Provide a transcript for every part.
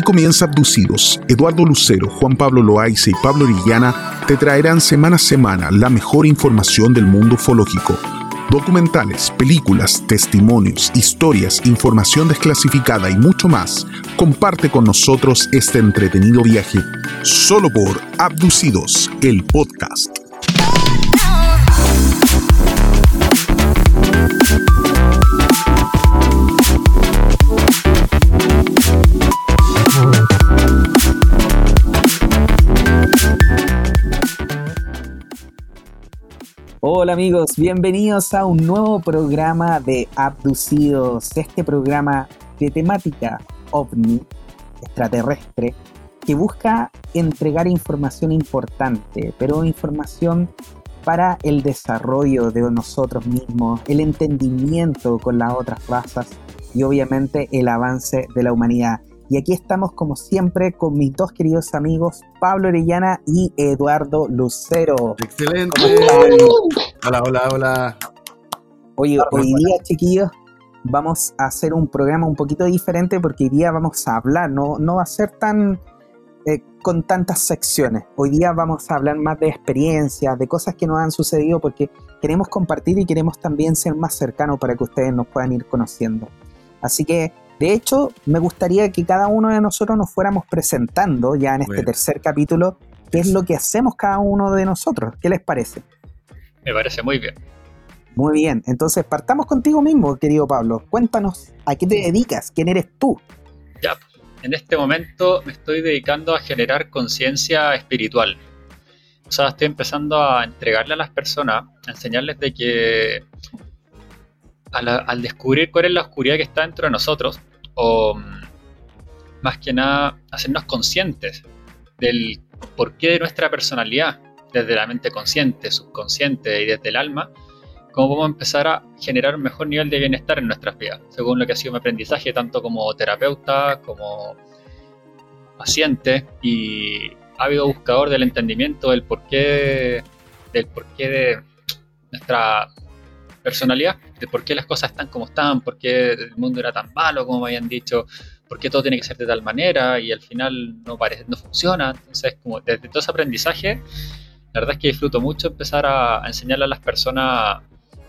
Aquí comienza Abducidos. Eduardo Lucero, Juan Pablo Loaiza y Pablo Orellana te traerán semana a semana la mejor información del mundo ufológico. Documentales, películas, testimonios, historias, información desclasificada y mucho más. Comparte con nosotros este entretenido viaje solo por Abducidos, el podcast. Hola amigos, bienvenidos a un nuevo programa de Abducidos, este programa de temática ovni extraterrestre que busca entregar información importante, pero información para el desarrollo de nosotros mismos, el entendimiento con las otras razas y obviamente el avance de la humanidad. Y aquí estamos como siempre con mis dos queridos amigos, Pablo Orellana y Eduardo Lucero. Excelente. Hola, hola, hola. Oye, hoy día, chiquillos, vamos a hacer un programa un poquito diferente porque hoy día vamos a hablar, no, no va a ser tan eh, con tantas secciones. Hoy día vamos a hablar más de experiencias, de cosas que nos han sucedido porque queremos compartir y queremos también ser más cercanos para que ustedes nos puedan ir conociendo. Así que de hecho, me gustaría que cada uno de nosotros nos fuéramos presentando ya en este tercer capítulo qué es lo que hacemos cada uno de nosotros. ¿Qué les parece? Me parece muy bien. Muy bien, entonces partamos contigo mismo, querido Pablo. Cuéntanos a qué te dedicas, quién eres tú. Ya, en este momento me estoy dedicando a generar conciencia espiritual. O sea, estoy empezando a entregarle a las personas, a enseñarles de que al, al descubrir cuál es la oscuridad que está dentro de nosotros, o mm, más que nada hacernos conscientes del porqué de nuestra personalidad, desde la mente consciente, subconsciente y desde el alma, cómo podemos empezar a generar un mejor nivel de bienestar en nuestras vidas, según lo que ha sido mi aprendizaje, tanto como terapeuta, como paciente y ávido buscador del entendimiento del porqué, del porqué de nuestra personalidad, de por qué las cosas están como están, por qué el mundo era tan malo como me habían dicho, por qué todo tiene que ser de tal manera y al final no, parece, no funciona. Entonces, como desde todo ese aprendizaje, la verdad es que disfruto mucho empezar a, enseñarle a las personas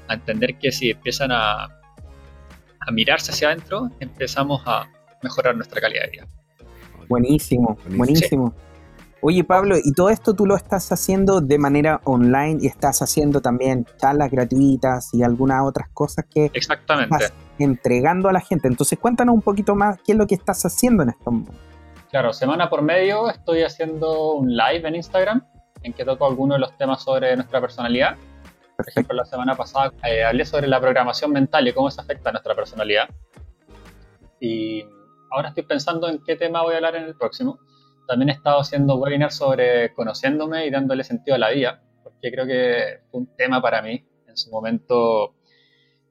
a entender que si empiezan a, a mirarse hacia adentro, empezamos a mejorar nuestra calidad de vida. Buenísimo, buenísimo. Oye Pablo, y todo esto tú lo estás haciendo de manera online y estás haciendo también charlas gratuitas y algunas otras cosas que Exactamente. estás entregando a la gente. Entonces cuéntanos un poquito más qué es lo que estás haciendo en esto. Claro, semana por medio estoy haciendo un live en Instagram en que toco algunos de los temas sobre nuestra personalidad. Por ejemplo, la semana pasada eh, hablé sobre la programación mental y cómo eso afecta a nuestra personalidad. Y ahora estoy pensando en qué tema voy a hablar en el próximo también he estado haciendo webinars sobre conociéndome y dándole sentido a la vida, porque creo que fue un tema para mí en su momento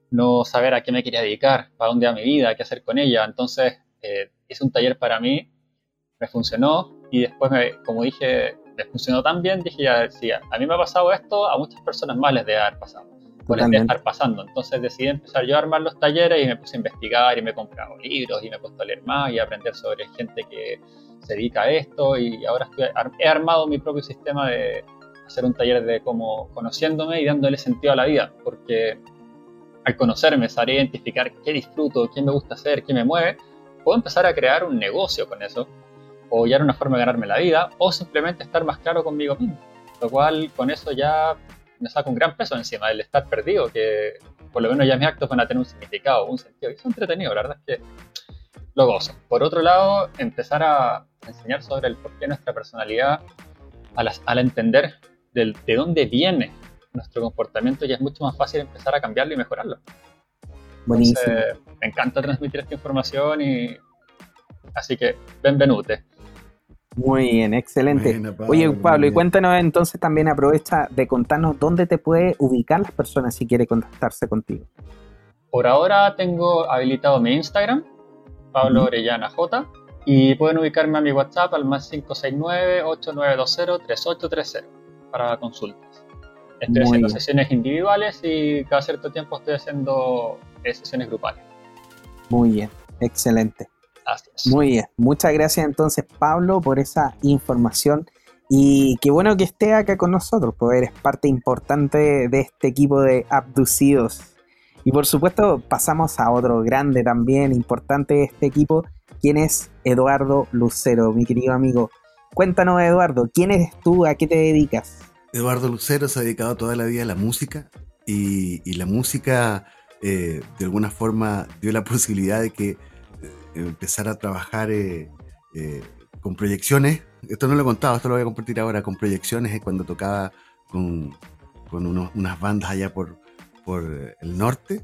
no saber a qué me quería dedicar, para dónde iba mi vida, qué hacer con ella. Entonces eh, hice un taller para mí, me funcionó y después, me, como dije, me funcionó tan bien, dije, ya, a mí me ha pasado esto, a muchas personas más les debe haber pasado. Debe estar pasando. Entonces decidí empezar yo a armar los talleres y me puse a investigar y me he comprado libros y me he puesto a leer más y a aprender sobre gente que se dedica a esto. Y ahora he armado mi propio sistema de hacer un taller de cómo conociéndome y dándole sentido a la vida, porque al conocerme, saber identificar qué disfruto, qué me gusta hacer, qué me mueve, puedo empezar a crear un negocio con eso, o ya una forma de ganarme la vida, o simplemente estar más claro conmigo mismo, lo cual con eso ya me saca un gran peso encima del estar perdido, que por lo menos ya mis actos van a tener un significado, un sentido, y es entretenido, la verdad es que lo gozo. Por otro lado, empezar a enseñar sobre el porqué de nuestra personalidad, al, entender de dónde viene nuestro comportamiento, ya es mucho más fácil empezar a cambiarlo y mejorarlo. Buenísimo. me encanta transmitir esta información y así que, benvenute. Muy bien, excelente. Oye, Pablo, y cuéntanos entonces también aprovecha de contarnos dónde te puede ubicar las personas si quiere contactarse contigo. Por ahora tengo habilitado mi Instagram, Pablo Orellana J. Y pueden ubicarme a mi WhatsApp al más 569-8920-3830 para consultas. Estoy haciendo sesiones individuales y cada cierto tiempo estoy haciendo sesiones grupales. Muy bien, excelente. Muy bien, muchas gracias entonces Pablo por esa información y qué bueno que esté acá con nosotros, porque eres parte importante de este equipo de abducidos. Y por supuesto pasamos a otro grande también, importante de este equipo, quien es Eduardo Lucero, mi querido amigo. Cuéntanos Eduardo, ¿quién eres tú? ¿A qué te dedicas? Eduardo Lucero se ha dedicado toda la vida a la música y, la música eh, de alguna forma dio la posibilidad de que eh, empezara a trabajar eh, con proyecciones. Esto no lo he contado, esto lo voy a compartir ahora con proyecciones cuando tocaba con, unas bandas allá por, por el norte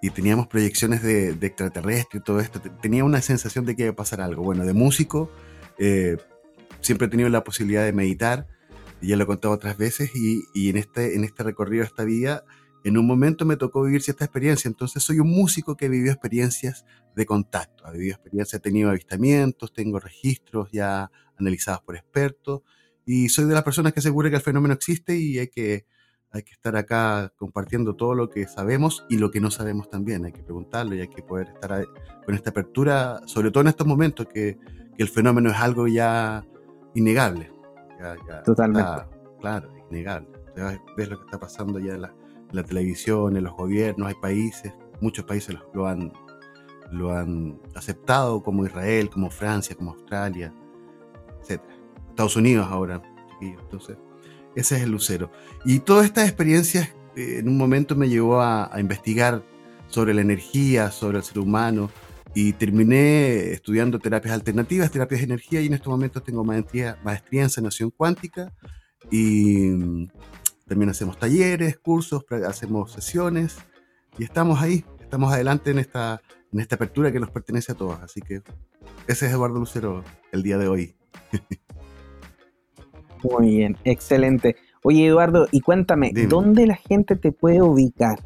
y teníamos proyecciones de, de extraterrestre y todo esto. Tenía una sensación de que iba a pasar algo. Bueno, de músico, siempre he tenido la posibilidad de meditar ya lo he contado otras veces, y, en, este, en este recorrido esta vida, en un momento me tocó vivir cierta experiencia, entonces soy un músico que vivió experiencias de contacto, ha vivido experiencias, he tenido avistamientos, tengo registros ya analizados por expertos, y soy de las personas que asegura que el fenómeno existe y hay que, hay que estar acá compartiendo todo lo que sabemos y lo que no sabemos también, hay que preguntarlo y hay que poder estar con esta apertura, sobre todo en estos momentos que, que el fenómeno es algo ya innegable. Totalmente. claro, innegable. ves lo que está pasando ya en la, televisión, en los gobiernos, hay países, muchos países lo, han, lo han aceptado, como Israel, como Francia, como Australia, etc. Estados Unidos ahora, Entonces, ese es el lucero. Y todas estas experiencias eh, en un momento me llevó a, a investigar sobre la energía, sobre el ser humano, y terminé estudiando terapias alternativas, terapias de energía y en estos momentos tengo maestría, maestría en sanación cuántica y mm, también hacemos talleres, cursos, hacemos sesiones y estamos ahí, estamos adelante en esta, en esta apertura que nos pertenece a todos. Así que ese es Eduardo Lucero el día de hoy. Muy bien, excelente. Oye Eduardo, y cuéntame, ¿dónde la gente te puede ubicar?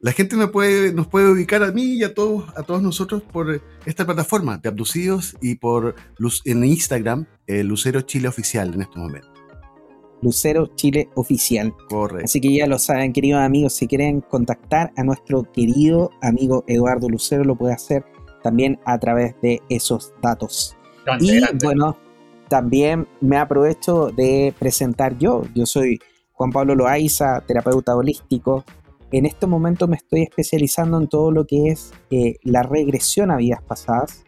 La gente me puede, nos puede ubicar a mí y a todos, a todos nosotros por esta plataforma de Abducidos y por en Instagram, eh, Lucero Chile Oficial en este momento. Lucero Chile Oficial. Correcto. Así que ya lo saben, queridos amigos, si quieren contactar a nuestro querido amigo Eduardo Lucero, lo puede hacer también a través de esos datos. y bueno, también me aprovecho de presentar yo. Yo soy Juan Pablo Loaiza, terapeuta holístico, en este momento me estoy especializando en todo lo que es eh, la regresión a vidas pasadas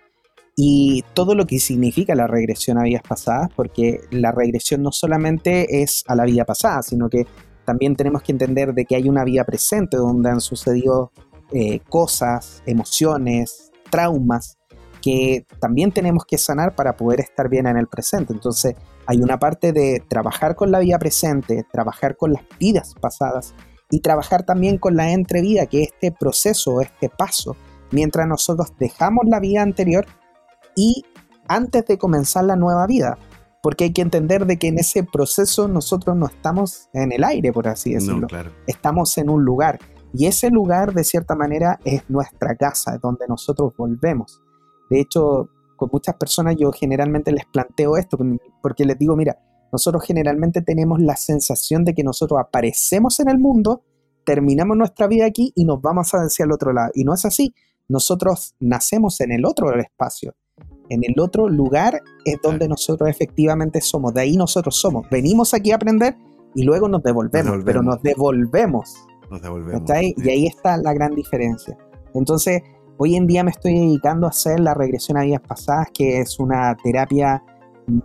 y todo lo que significa la regresión a vidas pasadas, porque la regresión no solamente es a la vida pasada, sino que también tenemos que entender de que hay una vida presente donde han sucedido eh, cosas, emociones, traumas que también tenemos que sanar para poder estar bien en el presente. Entonces hay una parte de trabajar con la vida presente, trabajar con las vidas pasadas y trabajar también con la entrevida, que es este proceso, este paso, mientras nosotros dejamos la vida anterior y antes de comenzar la nueva vida. Porque hay que entender de que en ese proceso nosotros no estamos en el aire, por así decirlo. Estamos en un lugar. Y ese lugar, de cierta manera, es nuestra casa, es donde nosotros volvemos. De hecho, con muchas personas yo generalmente les planteo esto, porque les digo, mira, nosotros generalmente tenemos la sensación de que nosotros aparecemos en el mundo, terminamos nuestra vida aquí y nos vamos hacia el otro lado. Y no es así. Nosotros nacemos en el otro espacio. En el otro lugar es donde nosotros efectivamente somos. De ahí nosotros somos. Venimos aquí a aprender y luego nos devolvemos, pero nos devolvemos. Nos devolvemos. Y ahí está la gran diferencia. Entonces, hoy en día me estoy dedicando a hacer la regresión a vidas pasadas, que es una terapia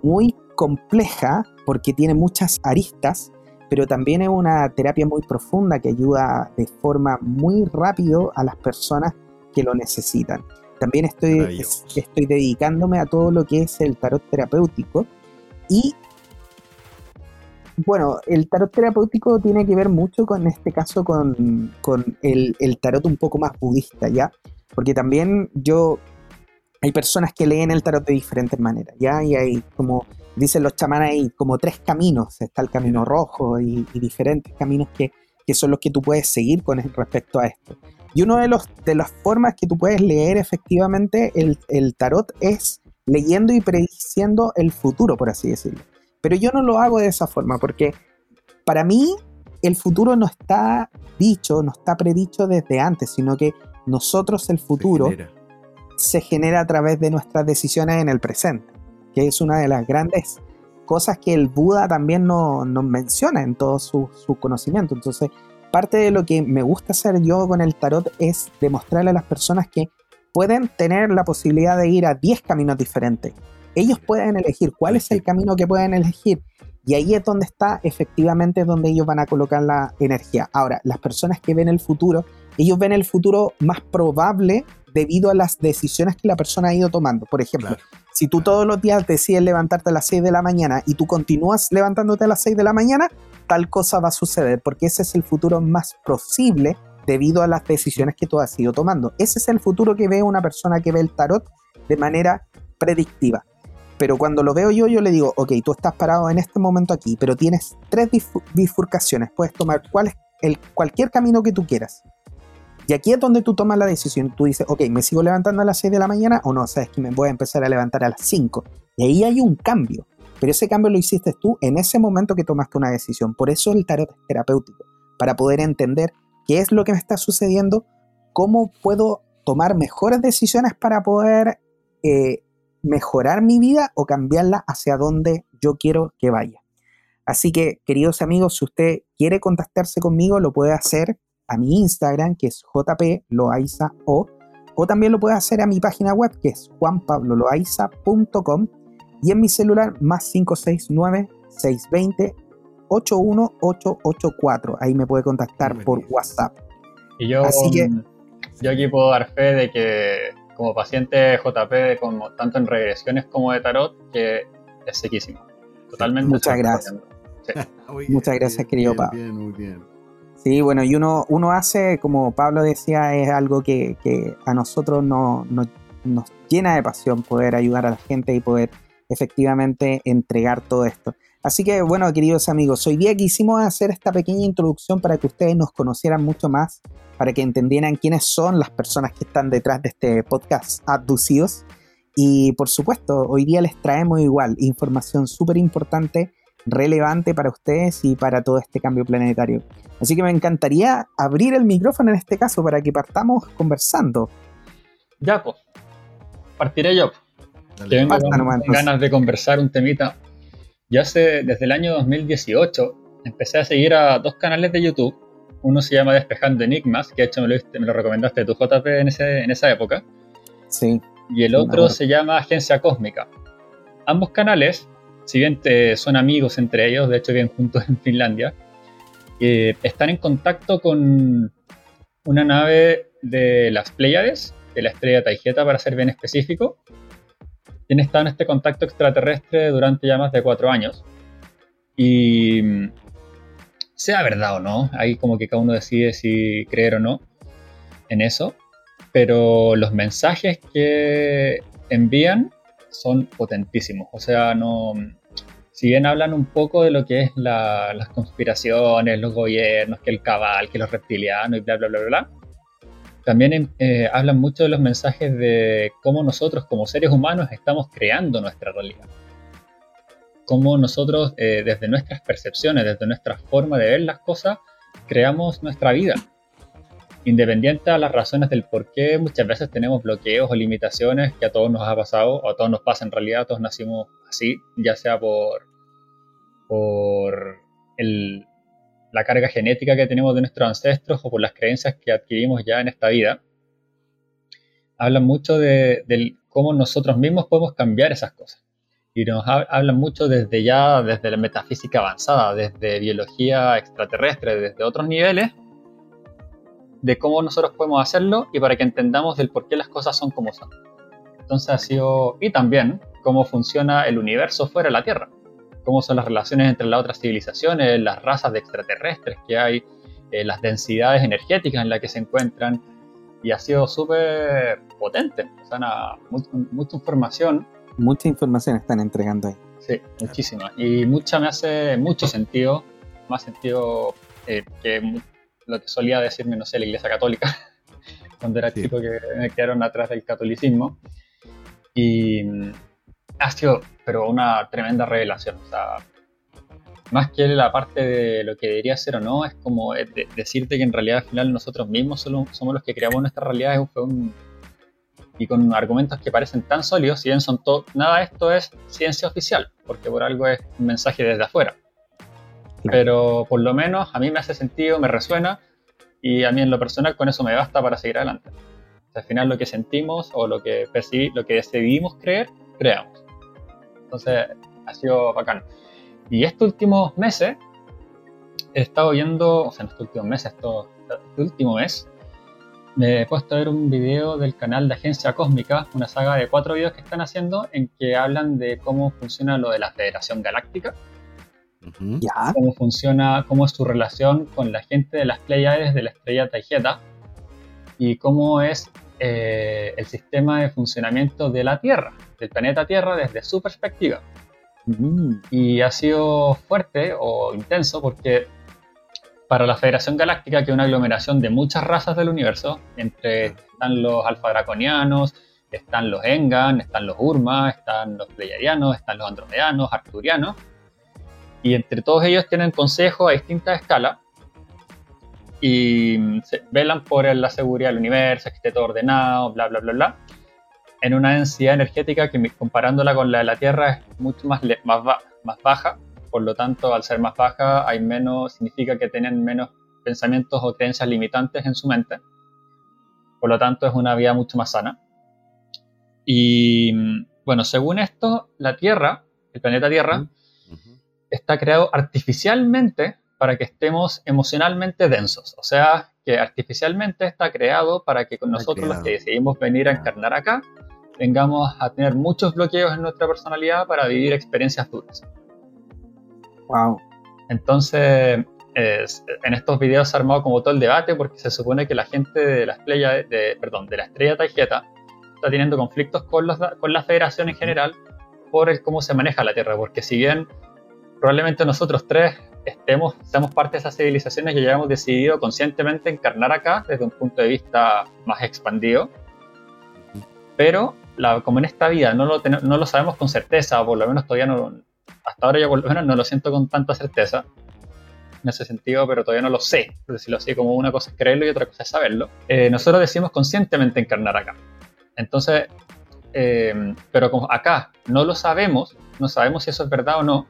muy compleja porque tiene muchas aristas, pero también es una terapia muy profunda que ayuda de forma muy rápido a las personas que lo necesitan. También estoy, estoy dedicándome a todo lo que es el tarot terapéutico y bueno, el tarot terapéutico tiene que ver mucho con este caso con, el, el, tarot un poco más budista, ¿ya? Porque también yo, hay personas que leen el tarot de diferentes maneras, ¿ya? Y hay como dicen los chamanes, hay como tres caminos. Está el camino rojo y, diferentes caminos que, son los que tú puedes seguir con respecto a esto. Y una de, los, de las formas que tú puedes leer efectivamente el, tarot es leyendo y prediciendo el futuro, por así decirlo. Pero yo no lo hago de esa forma porque para mí el futuro no está dicho, no está predicho desde antes, sino que nosotros el futuro se genera a través de nuestras decisiones en el presente, que es una de las grandes cosas que el Buda también nos menciona en todo su, su, conocimiento. Entonces, parte de lo que me gusta hacer yo con el tarot es demostrarle a las personas que pueden tener la posibilidad de ir a 10 caminos diferentes. Ellos pueden elegir cuál es el camino que pueden elegir. Y ahí es donde está efectivamente donde ellos van a colocar la energía. Ahora, las personas que ven el futuro, ellos ven el futuro más probable debido a las decisiones que la persona ha ido tomando. Por ejemplo, si tú todos los días decides levantarte a las 6 de la mañana y tú continúas levantándote a las 6 de la mañana, tal cosa va a suceder, porque ese es el futuro más posible debido a las decisiones que tú has ido tomando. Ese es el futuro que ve una persona que ve el tarot de manera predictiva. Pero cuando lo veo yo, yo le digo, ok, tú estás parado en este momento aquí, pero tienes tres bifurcaciones. Puedes tomar cuál es el, cualquier camino que tú quieras. Y aquí es donde tú tomas la decisión. Tú dices, ok, ¿me sigo levantando a las 6 de la mañana o no? Sabes que me voy a empezar a levantar a las 5. Y ahí hay un cambio. Pero ese cambio lo hiciste tú en ese momento que tomaste una decisión. Por eso el tarot es terapéutico. Para poder entender qué es lo que me está sucediendo, cómo puedo tomar mejores decisiones para poder eh, mejorar mi vida o cambiarla hacia donde yo quiero que vaya. Así que, queridos amigos, si usted quiere contactarse conmigo, lo puede hacer a mi Instagram, que es jploaiza o, o también lo puede hacer a mi página web, que es juanpabloloaiza.com, y en mi celular, más 569 620 81884. Ahí me puede contactar por WhatsApp. Y yo, Así que, yo aquí puedo dar fe de que como paciente JP, como, tanto en regresiones como de tarot, que es sequísimo. Totalmente. Muchas gracias. Muchas gracias, querido Pablo. Muy bien. Sí, bueno, y uno, uno hace, como Pablo decía, es algo que, a nosotros no, nos llena de pasión poder ayudar a la gente y poder efectivamente entregar todo esto. Así que bueno, queridos amigos, hoy día quisimos hacer esta pequeña introducción para que ustedes nos conocieran mucho más, para que entendieran quiénes son las personas que están detrás de este podcast Abducidos. Y por supuesto, hoy día les traemos igual información súper importante relevante para ustedes y para todo este cambio planetario. Así que me encantaría abrir el micrófono en este caso para que partamos conversando. Ya, pues. Partiré yo. tengo ganas de conversar un temita. Yo hace, desde el año 2018, empecé a seguir a dos canales de YouTube. Uno se llama Despejando Enigmas, que de hecho me lo, me lo recomendaste tu JP en, ese, en esa época. Sí. Y el otro se llama Agencia Cósmica. Ambos canales si bien son amigos entre ellos, de hecho viven juntos en Finlandia, están en contacto con una nave de las Pléyades, de la estrella Taigeta para ser bien específico, quien está en este contacto extraterrestre durante ya más de cuatro años. Y sea verdad o no, ahí como que cada uno decide si creer o no en eso, pero los mensajes que envían son potentísimos. O sea, no. Si bien hablan un poco de lo que es las conspiraciones, los gobiernos, que el cabal, que los reptilianos y bla, bla, bla, bla, también eh, hablan mucho de los mensajes de cómo nosotros como seres humanos estamos creando nuestra realidad. Cómo nosotros, eh, desde nuestras percepciones, desde nuestra forma de ver las cosas, creamos nuestra vida independiente a las razones del por qué muchas veces tenemos bloqueos o limitaciones que a todos nos ha pasado, o a todos nos pasa en realidad, todos nacimos así, ya sea por, por la carga genética que tenemos de nuestros ancestros o por las creencias que adquirimos ya en esta vida, hablan mucho de, cómo nosotros mismos podemos cambiar esas cosas. Y nos hablan mucho desde ya, desde la metafísica avanzada, desde biología extraterrestre, desde otros niveles, de cómo nosotros podemos hacerlo y para que entendamos del por qué las cosas son como son. Entonces ha sido, y también cómo funciona el universo fuera de la Tierra, cómo son las relaciones entre las otras civilizaciones, las razas de extraterrestres que hay, eh, las densidades energéticas en las que se encuentran, y ha sido súper potente, o sea, mucha información. Mucha información están entregando ahí. Sí, muchísima. Y mucha me hace mucho sentido, más sentido eh, que lo que solía decirme, no sé, la Iglesia Católica, cuando era chico que me quedaron atrás del catolicismo. Y mm, ha sido, pero una tremenda revelación. O sea, más que la parte de lo que debería ser o no, es como decirte que en realidad al final nosotros mismos somos, los que creamos nuestra realidad. Fue un, y con argumentos que parecen tan sólidos, si bien son todo, nada de esto es ciencia oficial, porque por algo es un mensaje desde afuera. Pero por lo menos a mí me hace sentido, me resuena y a mí en lo personal con eso me basta para seguir adelante. al final lo que sentimos o lo que percibí, lo que decidimos creer, creamos. Entonces ha sido bacán. Y estos últimos meses he estado viendo, o sea, en estos últimos meses, este último mes, me he puesto a ver un video del canal de Agencia Cósmica, una saga de cuatro videos que están haciendo en que hablan de cómo funciona lo de la Federación Galáctica, cómo funciona, cómo es su relación con la gente de las Pleiades de la estrella Taijeta y cómo es eh, el sistema de funcionamiento de la Tierra, del planeta Tierra desde su perspectiva. Y ha sido fuerte o intenso porque para la Federación Galáctica, que es una aglomeración de muchas razas del universo, entre están los alfa draconianos, están los Engan, están los Urma, están los Pleiadianos, están los Andromedanos, Arturianos, y entre todos ellos tienen consejos a distintas escalas y velan por la seguridad del universo, que esté todo ordenado, bla, bla, bla, bla, en una densidad energética que comparándola con la de la Tierra es mucho más, más, baja por lo tanto, al ser más baja, hay menos, significa que tienen menos pensamientos o creencias limitantes en su mente. Por lo tanto, es una vida mucho más sana. Y bueno, según esto, la Tierra, el planeta Tierra, está creado artificialmente para que estemos emocionalmente densos. O sea, que artificialmente está creado para que con nosotros los que decidimos venir a encarnar acá, vengamos a tener muchos bloqueos en nuestra personalidad para vivir experiencias duras. Wow. Entonces, en estos videos se ha armado como todo el debate porque se supone que la gente de la estrella, de, perdón, de la estrella Taijeta está teniendo conflictos con, los, con la federación en general por el cómo se maneja la Tierra, porque si bien probablemente nosotros tres estemos, seamos parte de esas civilizaciones y hayamos decidido conscientemente encarnar acá desde un punto de vista más expandido, pero la, como en esta vida no lo, no lo sabemos con certeza, o por lo menos todavía no, hasta ahora yo por lo menos no lo siento con tanta certeza en ese sentido, pero todavía no lo sé, por decirlo así, como una cosa es creerlo y otra cosa es saberlo. Eh, nosotros decimos conscientemente encarnar acá. Entonces, eh, pero como acá no lo sabemos, no sabemos si eso es verdad o no,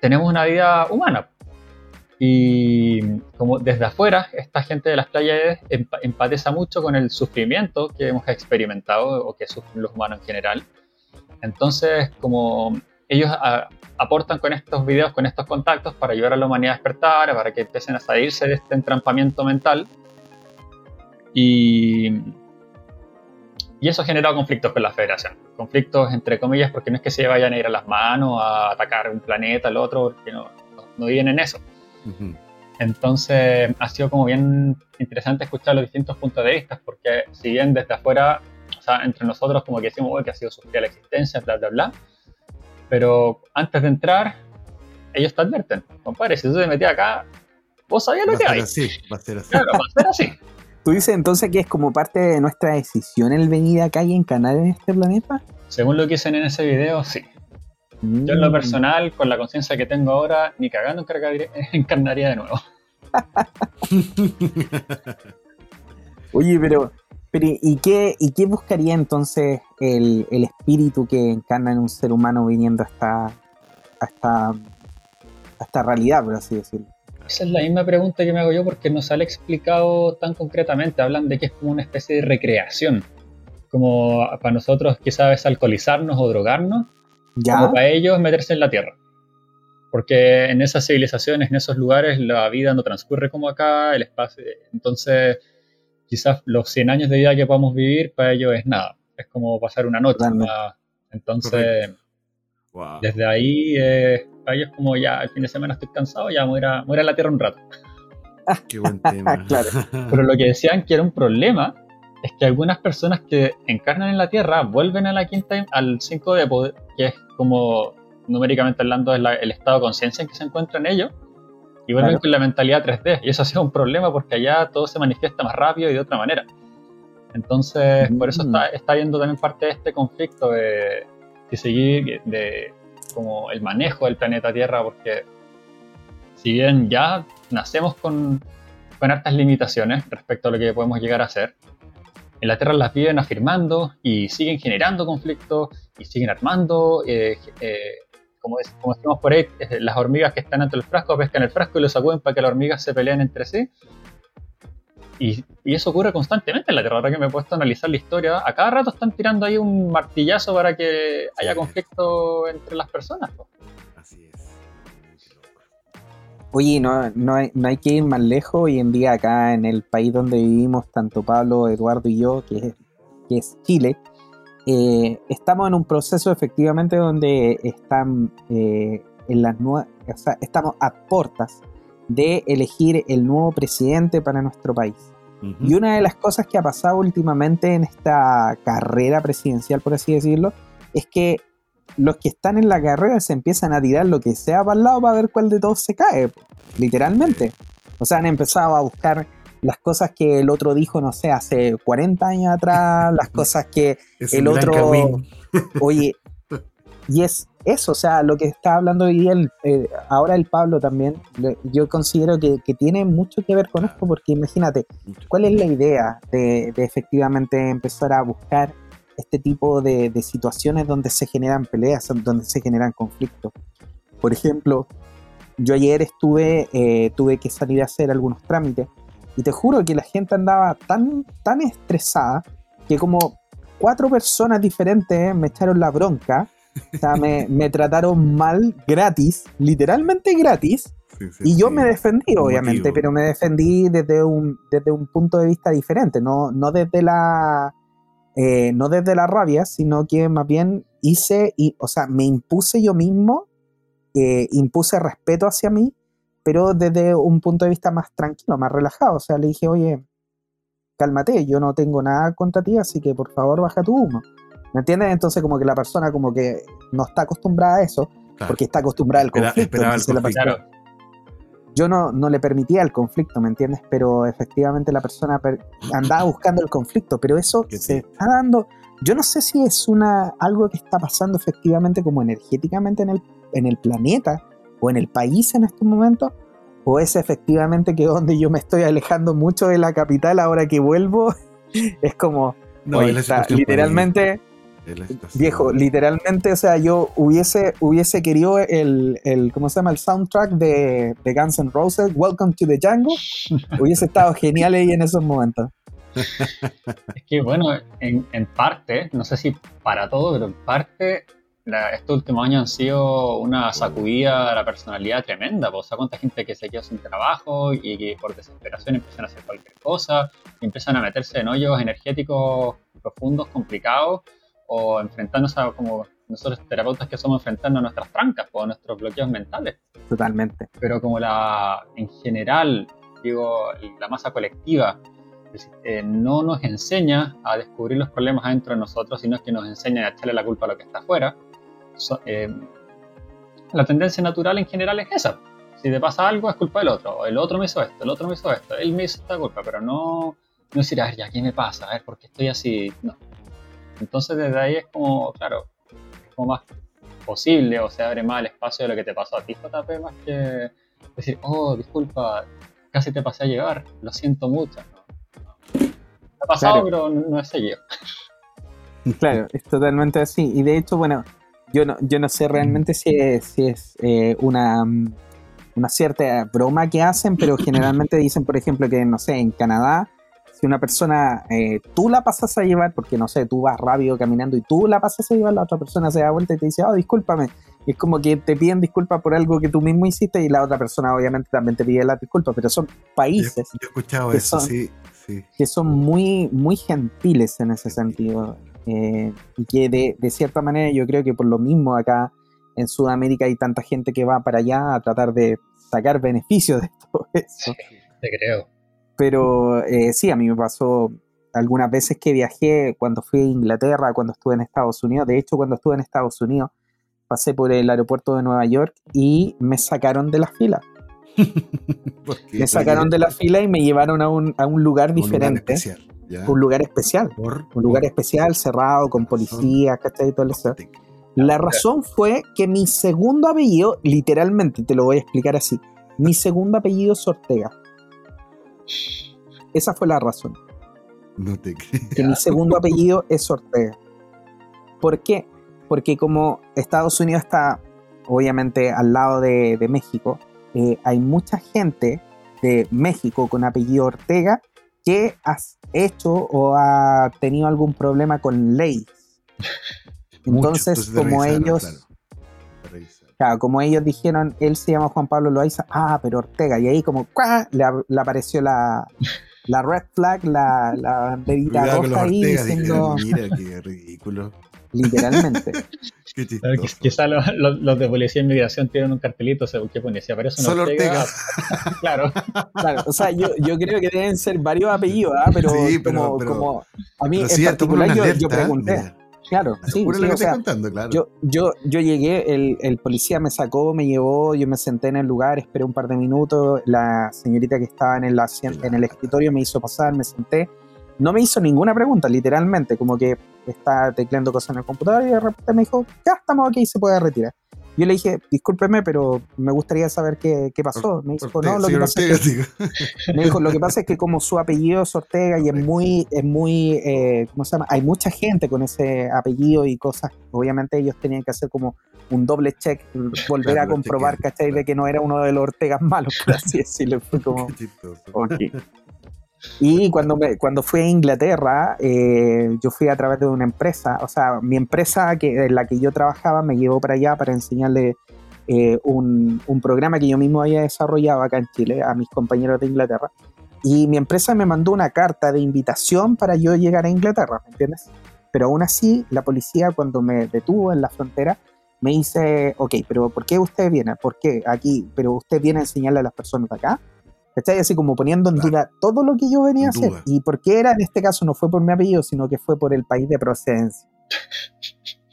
tenemos una vida humana. Y como desde afuera, esta gente de las playas empatiza mucho con el sufrimiento que hemos experimentado o que sufren los humanos en general. Entonces, como ellos aportan con estos videos, con estos contactos para ayudar a la humanidad a despertar, para que empiecen a salirse de este entrampamiento mental. Y, y eso ha generado conflictos con la federación. Conflictos entre comillas porque no es que se vayan a ir a las manos a atacar un planeta, al otro, porque no, no, viven en eso. Entonces ha sido como bien interesante escuchar los distintos puntos de vista, porque si bien desde afuera, o sea, entre nosotros como que decimos que ha sido sufrida la existencia, bla, bla, bla, pero antes de entrar, ellos te advierten, compadre, si tú te metías acá, vos sabías lo que hay. Así, va a ser así. Claro, va a ser así. ¿Tú dices entonces que es como parte de nuestra decisión el venir acá y encarnar en este planeta? Según lo que dicen en ese video, sí. Yo en lo mm. personal, con la conciencia que tengo ahora, ni cagando encarnaría de nuevo. Oye, pero pero, ¿y qué, ¿y qué buscaría entonces el, el, espíritu que encarna en un ser humano viniendo a esta, esta, realidad, por así decirlo? Esa es la misma pregunta que me hago yo porque no sale explicado tan concretamente. Hablan de que es como una especie de recreación. Como para nosotros quizás es alcoholizarnos o drogarnos. ¿Ya? Como para ellos meterse en la tierra. Porque en esas civilizaciones, en esos lugares, la vida no transcurre como acá, el espacio. Entonces quizás los 100 años de vida que podamos vivir para ellos es nada, es como pasar una noche. Entonces, desde ahí, eh, para ellos como ya el fin de semana estoy cansado, ya voy a, a, la tierra un rato. Qué buen tema. Pero lo que decían que era un problema es que algunas personas que encarnan en la Tierra vuelven a la quinta, al 5 de poder, que es como numéricamente hablando es el estado de conciencia en que se encuentran ellos, y vuelven con la mentalidad 3D. Y eso ha sido un problema porque allá todo se manifiesta más rápido y de otra manera. Entonces, por eso está, mm. está viendo también parte de este conflicto de, seguir de como el manejo del planeta Tierra, porque si bien ya nacemos con, con hartas limitaciones respecto a lo que podemos llegar a hacer, en la Tierra las viven afirmando y siguen generando conflictos y siguen armando. Eh, eh, como, decimos por ahí, las hormigas que están dentro del frasco pescan el frasco y lo sacuden para que las hormigas se peleen entre sí. Y, eso ocurre constantemente en la Tierra. Ahora que me he puesto a analizar la historia, a cada rato están tirando ahí un martillazo para que haya conflicto entre las personas. Así es. Oye, no, no, hay, no hay que ir más lejos. Hoy en día acá en el país donde vivimos, tanto Pablo, Eduardo y yo, que es, que es Chile, eh, estamos en un proceso efectivamente donde están eh, en las o sea, estamos a puertas de elegir el nuevo presidente para nuestro país. Y una de las cosas que ha pasado últimamente en esta carrera presidencial, por así decirlo, es que los que están en la carrera se empiezan a tirar lo que sea para el lado para ver cuál de todos se cae, literalmente. O sea, han empezado a buscar las cosas que el otro dijo, no sé, hace 40 años atrás, las cosas que el otro... Oye, y es eso, o sea, lo que está hablando hoy día, eh, ahora el Pablo también, yo considero que, tiene mucho que ver con esto, porque imagínate, ¿cuál es la idea de, efectivamente empezar a buscar este tipo de, situaciones donde se generan peleas, donde se generan conflictos? Por ejemplo, yo ayer estuve, eh, tuve que salir a hacer algunos trámites y te juro que la gente andaba tan, tan estresada que como cuatro personas diferentes me echaron la bronca o sea, me, trataron mal gratis, literalmente gratis. y yo me defendí, obviamente, pero me defendí desde un, desde un punto de vista diferente, no, no desde la. Eh, no desde la rabia, sino que más bien hice, y, o sea, me impuse yo mismo, eh, impuse respeto hacia mí, pero desde un punto de vista más tranquilo, más relajado. O sea, le dije, oye, cálmate, yo no tengo nada contra ti, así que por favor baja tu humo. ¿Me entiendes? Entonces como que la persona como que no está acostumbrada a eso, porque está acostumbrada al conflicto. yo no, no, le permitía el conflicto, ¿me entiendes? Pero efectivamente la persona andaba buscando el conflicto, pero eso se está dando, yo no sé si es una algo que está pasando efectivamente como energéticamente en el, en el planeta o en el país en estos momentos, o es efectivamente que donde yo me estoy alejando mucho de la capital ahora que vuelvo, es como, no, literalmente Viejo, literalmente, o sea, yo hubiese, hubiese querido el, el, ¿cómo se llama? El soundtrack de, de Guns N' Roses, Welcome to the Jungle. hubiese estado genial ahí en esos momentos. Es que, bueno, en, en parte, no sé si para todo, pero en parte, estos últimos años han sido una sacudida a la personalidad tremenda. Pues, o sea, cuánta gente que se quedó sin trabajo y que por desesperación empiezan a hacer cualquier cosa, y empiezan a meterse en hoyos energéticos profundos, complicados o enfrentándose a como nosotros terapeutas que somos enfrentando a nuestras trancas o a nuestros bloqueos mentales. Totalmente. Pero como la, en general, digo, la masa colectiva eh, no nos enseña a descubrir los problemas adentro de nosotros, sino que nos enseña a echarle la culpa a lo que está afuera. Eh, la tendencia natural en general es esa. Si te pasa algo, es culpa del otro. El otro me hizo esto, el otro me hizo esto, él me hizo esta culpa, pero no, no decir, a ver, ya, ¿qué me pasa? A ver, ¿por qué estoy así? No, entonces desde ahí es como, claro, es como más posible o se abre más el espacio de lo que te pasó a ti, JP, más que decir, oh, disculpa, casi te pasé a llegar, lo siento mucho. No, ha pasado, pero no, es seguido. Claro, es totalmente así. Y de hecho, bueno, yo no, yo no sé realmente si es, si es eh, una, una cierta broma que hacen, pero generalmente dicen, por ejemplo, que, no sé, en Canadá si una persona eh, tú la pasas a llevar, porque no sé, tú vas rápido caminando y tú la pasas a llevar, la otra persona se da vuelta y te dice, oh, discúlpame. Y es como que te piden disculpas por algo que tú mismo hiciste y la otra persona obviamente también te pide la disculpa, pero son países. Yo, he escuchado eso, sí, Que son muy, muy gentiles en ese sentido. Eh, y que de, de cierta manera yo creo que por lo mismo acá en Sudamérica hay tanta gente que va para allá a tratar de sacar beneficios de todo eso. te creo. Pero eh, sí, a mí me pasó algunas veces que viajé cuando fui a Inglaterra, cuando estuve en Estados Unidos. De hecho, cuando estuve en Estados Unidos, pasé por el aeropuerto de Nueva York y me sacaron de la fila. me sacaron de la fila y me llevaron a un, a un lugar diferente. Un lugar especial. un lugar especial, cerrado, con policía, ¿cachai? Todo eso. La razón fue que mi segundo apellido, literalmente, te lo voy a explicar así, mi segundo apellido es Ortega. Esa fue la razón. No te creo. que mi segundo apellido es Ortega. ¿Por qué? Porque como Estados Unidos está obviamente al lado de, de México, eh, hay mucha gente de México con apellido Ortega que ha hecho o ha tenido algún problema con leyes. Entonces, como ellos, claro. Claro, como ellos dijeron, él se llama Juan Pablo Loaiza, ah, pero Ortega, y ahí como ¡cuá! le, ap- le apareció la, la red flag, la, la banderita roja ahí diciendo mira qué ridículo. literalmente. Qué Claro, Quizá los, los- los de policía de inmigración tienen un cartelito o que pone, si aparece un Solo Ortega, claro, Claro, o sea, yo, yo creo que deben ser varios apellidos, ¿ah? pero, Sí, pero- como, pero- como a mí Pero en sí, particular una yo, yo alerta, pregunté, mira. Claro, sí, sí, lo que o sea, contando, claro. yo, yo, yo llegué, el, el policía me sacó, me llevó, yo me senté en el lugar, esperé un par de minutos, la señorita que estaba en el, en el escritorio me hizo pasar, me senté, no me hizo ninguna pregunta, literalmente, como que está tecleando cosas en el computador y de repente me dijo, ya estamos aquí, se puede retirar. Yo le dije, discúlpeme, pero me gustaría saber qué, qué pasó. Me dijo, Ortega, no, lo que pasa es que me dijo, lo que pasa es que como su apellido es Ortega y es muy, es muy, eh, ¿cómo se llama? Hay mucha gente con ese apellido y cosas. Obviamente ellos tenían que hacer como un doble check, volver Claro, a comprobar, chequear, ¿cachai? De que no era uno de los Ortegas malos, por así decirlo. Fue como. Y cuando, me, cuando fui a Inglaterra, eh, yo fui a través de una empresa, o sea, mi empresa que, en la que yo trabajaba me llevó para allá para enseñarle eh, un, un programa que yo mismo había desarrollado acá en Chile a mis compañeros de Inglaterra. Y mi empresa me mandó una carta de invitación para yo llegar a Inglaterra, ¿me entiendes? Pero aún así, la policía cuando me detuvo en la frontera, me dice, ok, pero ¿por qué usted viene? ¿Por qué aquí? ¿Pero usted viene a enseñarle a las personas de acá? ¿Cachai? Así como poniendo en Claro. duda todo lo que yo venía a hacer. Y por qué era, en este caso, no fue por mi apellido, sino que fue por el país de procedencia.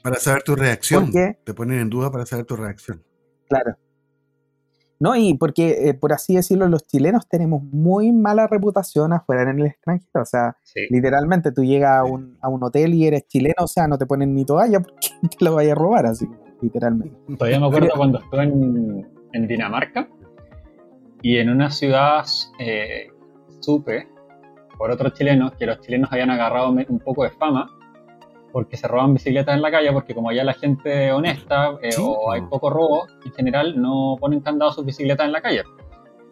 Para saber tu reacción. ¿Por qué? Te ponen en duda para saber tu reacción. Claro. No, y porque, eh, por así decirlo, los chilenos tenemos muy mala reputación afuera en el extranjero. O sea, sí. literalmente tú llegas a un, a un hotel y eres chileno, o sea, no te ponen ni toalla porque te lo vaya a robar, así, literalmente. Todavía me acuerdo cuando estuve en, en Dinamarca y en una ciudad eh, supe por otros chilenos que los chilenos habían agarrado un poco de fama porque se roban bicicletas en la calle, porque como allá la gente honesta eh, o hay po. poco robo, en general no ponen candado sus bicicletas en la calle.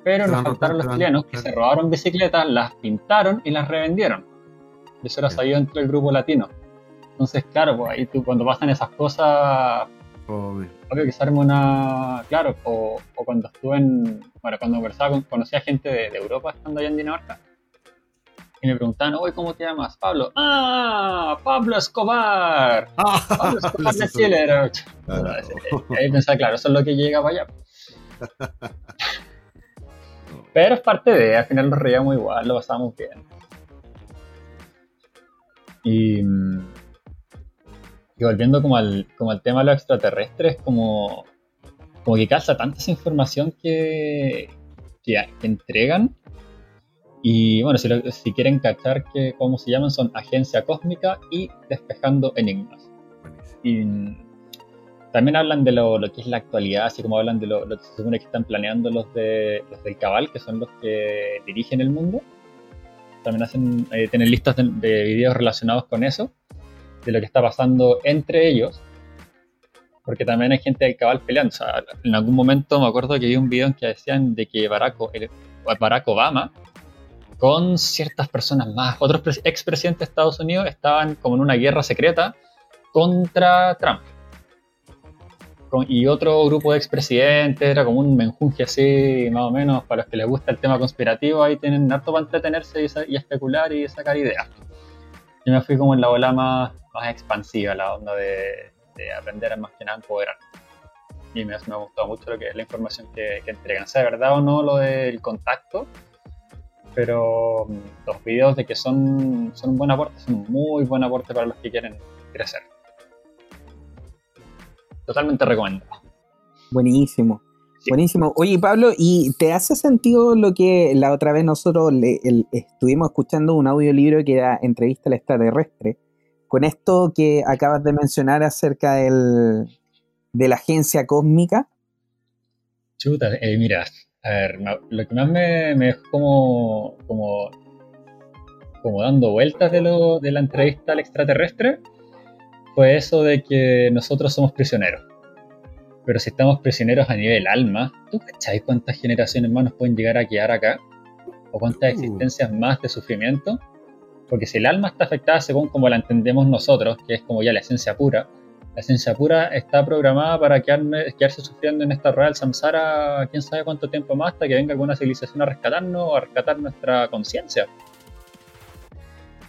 Pero nos faltaron los chilenos que se robaron bicicletas, las pintaron y las revendieron. Eso era Sí. sabido entre el grupo latino. Entonces, claro, pues ahí tú, cuando pasan esas cosas. Obvio que se arma una. Claro, o, o cuando estuve en. Bueno, cuando conversaba con. Conocí a gente de, de Europa estando allá en Dinamarca. Y me preguntaban, oye, ¿cómo te llamas? Pablo. ¡Ah! ¡Pablo Escobar! Pablo Escobar de Chile. Claro. Y ahí pensaba, claro, eso es lo que llega para allá. Pero es parte de, al final nos reíamos igual, lo pasábamos bien. Y, y volviendo como al, como al tema de los extraterrestres, como, como que calza tanta esa información que, que, que entregan. Y bueno, si, lo- si quieren cachar que cómo se llaman, son Agencia Cósmica y Despejando Enigmas. Y también hablan de lo, lo que es la actualidad, así como hablan de lo, lo que se supone que están planeando los, de, los del Cabal, que son los que dirigen el mundo. También hacen, eh, tienen listas de, de videos relacionados con eso, de lo que está pasando entre ellos. Porque también hay gente del Cabal peleando. En algún momento me acuerdo que vi un video en que decían de que Barack, Barack Obama con ciertas personas más, otros pres- expresidentes de Estados Unidos estaban como en una guerra secreta contra Trump. Y otro grupo de expresidentes, era como un menjunje así, más o menos, para los que les gusta el tema conspirativo, ahí tienen harto para entretenerse y especular y sacar ideas. Yo me fui como en la ola más, más expansiva, la onda de, de aprender a más que nada empoderar. Y me, me ha gustado mucho lo que la información que, entregan. Sea verdad o no lo del contacto, pero mm, los videos de que son, son un buen aporte, son un muy buen aporte para los que quieren crecer. Totalmente recomendado. Buenísimo. Sí. Buenísimo. Oye, Pablo, ¿y te hace sentido lo que la otra vez nosotros le- el- estuvimos escuchando un audiolibro que era Entrevista al extraterrestre? Con esto que acabas de mencionar acerca del, de la agencia cósmica. Chuta, eh, mira, a ver, lo que más me, me dejó como, como, como dando vueltas de, lo, de la entrevista al extraterrestre fue eso de que nosotros somos prisioneros. Pero si estamos prisioneros a nivel alma, ¿tú cacháis cuántas generaciones más nos pueden llegar a quedar acá? ¿O cuántas uh. existencias más de sufrimiento? Porque si el alma está afectada según como la entendemos nosotros, que es como ya la esencia pura, la esencia pura está programada para quedarse sufriendo en esta rueda del samsara quién sabe cuánto tiempo más hasta que venga alguna civilización a rescatarnos o a rescatar nuestra conciencia.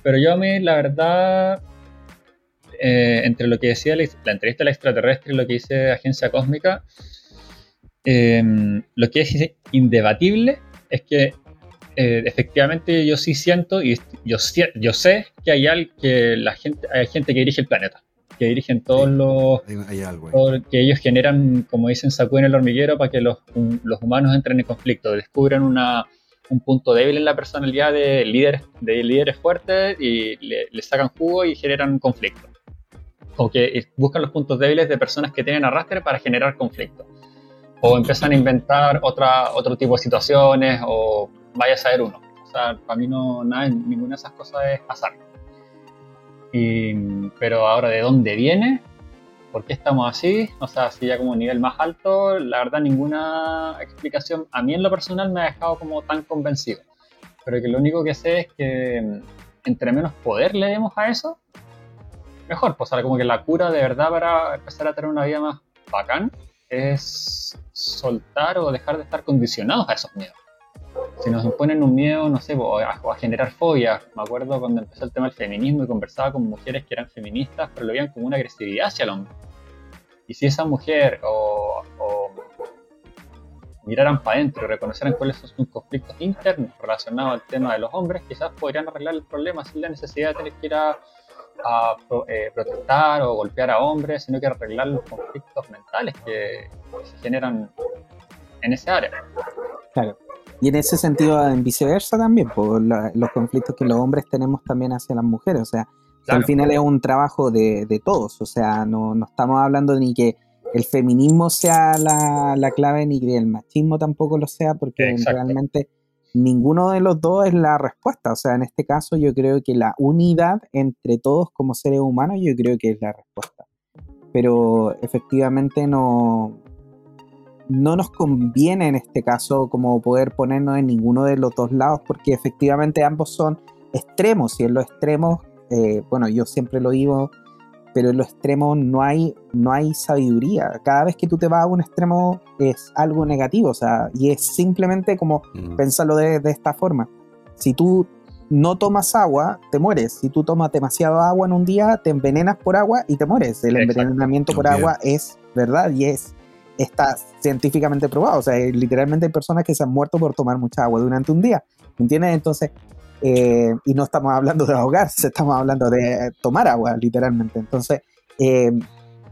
Pero yo a mí, la verdad, eh, entre lo que decía la, entrevista al extraterrestre y lo que dice Agencia Cósmica, em, lo que es indebatible es que eh, efectivamente yo sí siento y yo, yo sé que hay, que la gente, hay gente que dirige el planeta que dirigen todos los... que ellos generan, como dicen, sacuden el hormiguero para que los, los humanos entren en conflicto, descubran una, un punto débil en la personalidad de líderes, de líderes fuertes y le, sacan jugo y generan conflicto. O que buscan los puntos débiles de personas que tienen arrastre para generar conflicto. O empiezan a inventar otra, otro tipo de situaciones o vaya a saber uno. O sea, para mí no, nada, ninguna de esas cosas es azar pero ahora, ¿de dónde viene? ¿Por qué estamos así? O sea, si ya como un nivel más alto, la verdad ninguna explicación a mí en lo personal me ha dejado como tan convencido. Pero que lo único que sé es que mm, entre menos poder le demos a eso, mejor. Pues ahora como que la cura de verdad para empezar a tener una vida más bacán es soltar o dejar de estar condicionados a esos miedos si nos imponen un miedo, no sé, o a, generar fobia. Me acuerdo cuando empezó el tema del feminismo y conversaba con mujeres que eran feministas, pero lo veían como una agresividad hacia el hombre. Y si esa mujer o, miraran para adentro y reconocieran cuáles son sus conflictos internos relacionados al tema de los hombres, quizás podrían arreglar el problema sin la necesidad de tener que ir a, eh, protestar o golpear a hombres, sino que arreglar los conflictos mentales que, se generan en ese área. Claro. Y en ese sentido, en viceversa también, por los conflictos que los hombres tenemos también hacia las mujeres. O sea, al final es un trabajo de, todos. O sea, no, no, estamos hablando ni que el feminismo sea la, la, clave ni que el machismo tampoco lo sea, porque realmente ninguno de los dos es la respuesta. O sea, en este caso yo creo que la unidad entre todos como seres humanos, yo creo que es la respuesta. Pero efectivamente no, no nos conviene en este caso como poder ponernos en ninguno de los dos lados porque efectivamente ambos son extremos y en los extremos, eh, bueno, yo siempre lo digo, pero en los extremos no hay, no hay sabiduría. Cada vez que tú te vas a un extremo es algo negativo, o sea, y es simplemente como mm. pensarlo de, esta forma. Si tú no tomas agua, te mueres. Si tú tomas demasiado agua en un día, te envenenas por agua y te mueres. El envenenamiento por agua es verdad y es está científicamente probado. O sea, literalmente hay personas que se han muerto por tomar mucha agua durante un día. ¿Me entiendes? Entonces, eh, y no estamos hablando de ahogarse, estamos hablando de tomar agua, literalmente. Entonces, eh,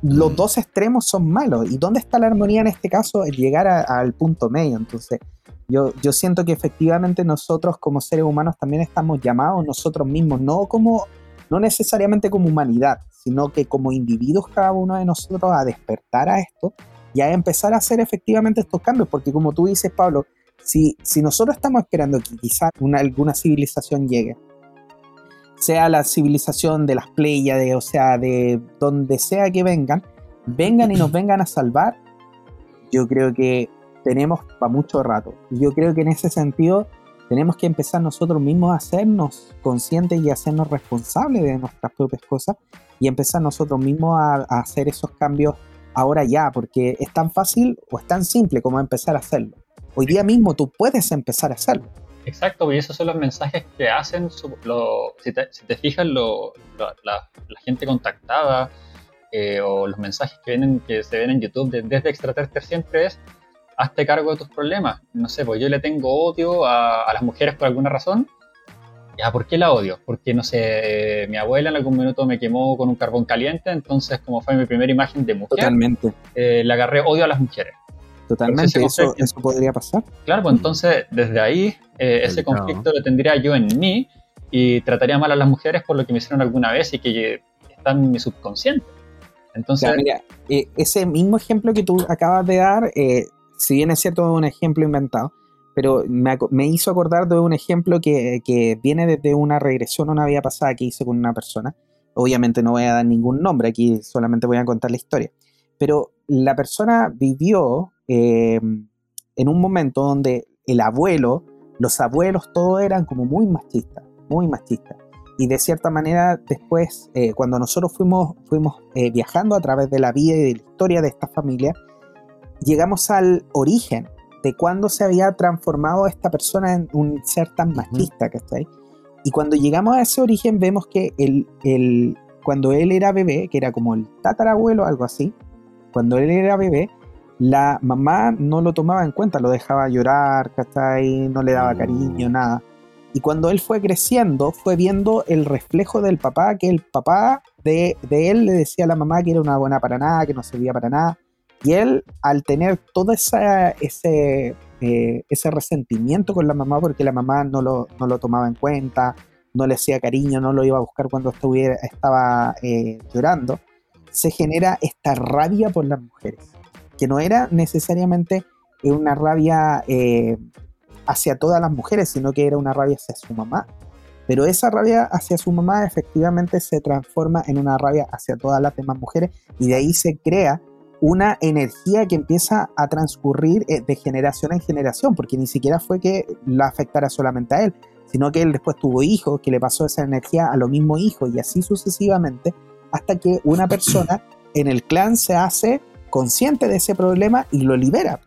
los mm. dos extremos son malos. ¿Y dónde está la armonía en este caso? El llegar al punto medio. Entonces, yo, yo siento que efectivamente nosotros como seres humanos también estamos llamados nosotros mismos, no como no necesariamente como humanidad, sino que como individuos cada uno de nosotros a despertar a esto y a empezar a hacer efectivamente estos cambios, porque como tú dices, Pablo, si, nosotros estamos esperando que quizás una, alguna civilización llegue, sea la civilización de las Pléyades, o sea, de donde sea que vengan, vengan y nos vengan a salvar, yo creo que tenemos para mucho rato. Yo creo que en ese sentido tenemos que empezar nosotros mismos a hacernos conscientes y hacernos responsables de nuestras propias cosas y empezar nosotros mismos a hacer esos cambios ahora ya, porque es tan fácil o es tan simple como empezar a hacerlo. Hoy día mismo tú puedes empezar a hacerlo. Exacto, y esos son los mensajes que hacen, si, te, fijas, la, gente contactada eh, o los mensajes que, vienen, que se ven en YouTube desde extraterrestre siempre es, hazte cargo de tus problemas. No sé, pues yo le tengo odio a las mujeres por alguna razón, ya, ¿por qué la odio? Porque, no sé, mi abuela en algún minuto me quemó con un carbón caliente, entonces como fue mi primera imagen de mujer, Totalmente. Eh, le agarré odio a las mujeres. Totalmente, eso, eso, podría pasar. Claro, pues entonces desde ahí eh, ese conflicto lo tendría yo en mí y trataría mal a las mujeres por lo que me hicieron alguna vez y que está en mi subconsciente. Entonces, mira, eh, ese mismo ejemplo que tú acabas de dar, si bien es cierto es un ejemplo inventado, pero me, hizo acordar de un ejemplo que, que, viene desde una regresión a una vida pasada que hice con una persona. Obviamente no voy a dar ningún nombre, aquí solamente voy a contar la historia. Pero la persona vivió eh, en un momento donde el abuelo, los abuelos, todos eran como muy machistas, muy machistas. Y de cierta manera, después, eh, cuando nosotros fuimos, fuimos eh, viajando a través de la vida y de la historia de esta familia, llegamos al origen de cuándo se había transformado esta persona en un ser tan machista, que está ahí. Y cuando llegamos a ese origen, vemos que el, el, cuando él era bebé, que era como el tatarabuelo, algo así, cuando él era bebé, la mamá no lo tomaba en cuenta, lo dejaba llorar, ahí No le daba cariño, nada. Y cuando él fue creciendo, fue viendo el reflejo del papá, que el papá de, él le decía a la mamá que era una buena para nada, que no servía para nada. Y él, al tener todo esa, ese, eh, ese resentimiento con la mamá, porque la mamá no lo, no lo, tomaba en cuenta, no le hacía cariño, no lo iba a buscar cuando estuviera, estaba eh, llorando, se genera esta rabia por las mujeres que no era necesariamente una rabia eh, hacia todas las mujeres, sino que era una rabia hacia su mamá. Pero esa rabia hacia su mamá efectivamente se transforma en una rabia hacia todas las demás mujeres y de ahí se crea una energía que empieza a transcurrir eh, de generación en generación, porque ni siquiera fue que la afectara solamente a él, sino que él después tuvo hijos, que le pasó esa energía a los mismos hijos y así sucesivamente, hasta que una persona en el clan se hace consciente de ese problema y lo libera.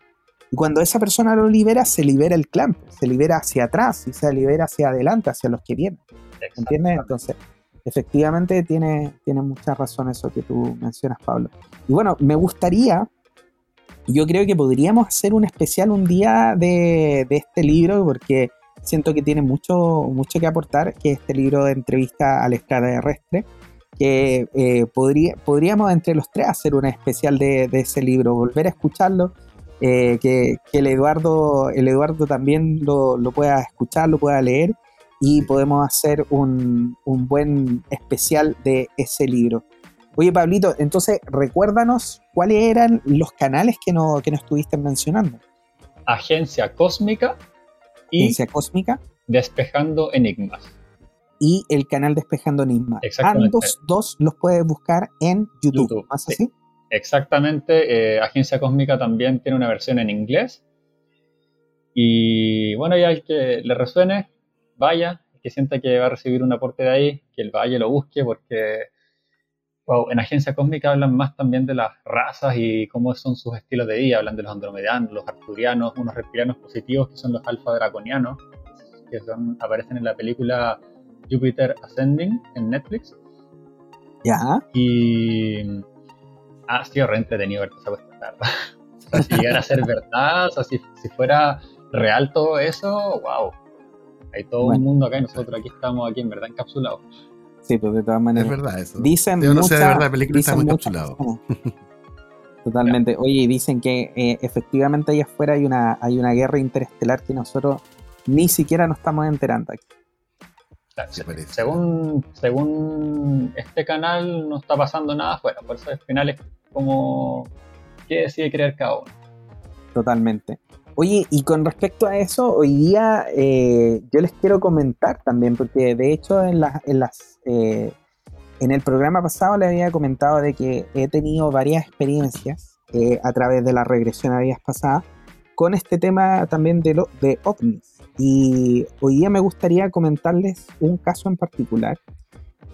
Y cuando esa persona lo libera, se libera el clan, se libera hacia atrás y se libera hacia adelante, hacia los que vienen. ¿Entiendes? Entonces, efectivamente tiene, tiene mucha razón eso que tú mencionas, Pablo. Y bueno, me gustaría, yo creo que podríamos hacer un especial un día de, de este libro, porque siento que tiene mucho, mucho que aportar, que es este libro de entrevista al extraterrestre que eh, podría, podríamos entre los tres hacer una especial de, ese libro, volver a escucharlo, eh, que, el, Eduardo, el Eduardo también lo, pueda escuchar, lo pueda leer y podemos hacer un, buen especial de ese libro. Oye, Pablito, entonces recuérdanos cuáles eran los canales que, no, que nos estuviste mencionando. Agencia Cósmica y Agencia Cósmica. Despejando Enigmas y el canal Despejando Enigmas. Ambos dos los puedes buscar en YouTube. así? Exactamente. Eh, Agencia Cósmica también tiene una versión en inglés. Y bueno, ya el que le resuene, vaya, que sienta que va a recibir un aporte de ahí, que el vaya lo busque, porque wow, en Agencia Cósmica hablan más también de las razas y cómo son sus estilos de vida. Hablan de los andromedianos, los arturianos, unos reptilianos positivos que son los alfa draconianos, que son, aparecen en la película Jupiter Ascending en Netflix. Ya. Y ha sido re entretenido ver esa cuestión, si llegara a ser verdad, o si, si fuera real todo eso, wow. Hay todo un mundo acá y nosotros aquí estamos aquí en verdad encapsulados. Sí, pues de todas maneras. Es verdad eso. Dicen Yo no sé de verdad, la película está muy encapsulado. Totalmente. Oye, dicen que eh, efectivamente allá afuera hay una, hay una guerra interestelar que nosotros ni siquiera nos estamos enterando aquí según, según este canal no está pasando nada afuera, por eso al final es como qué decide creer cada uno. Totalmente. Oye, y con respecto a eso, hoy día eh, yo les quiero comentar también, porque de hecho en, en, las, eh, en el programa pasado les había comentado de que he tenido varias experiencias eh, a través de la regresión a días pasadas con este tema también de, lo, de ovnis. Y hoy día me gustaría comentarles un caso en particular.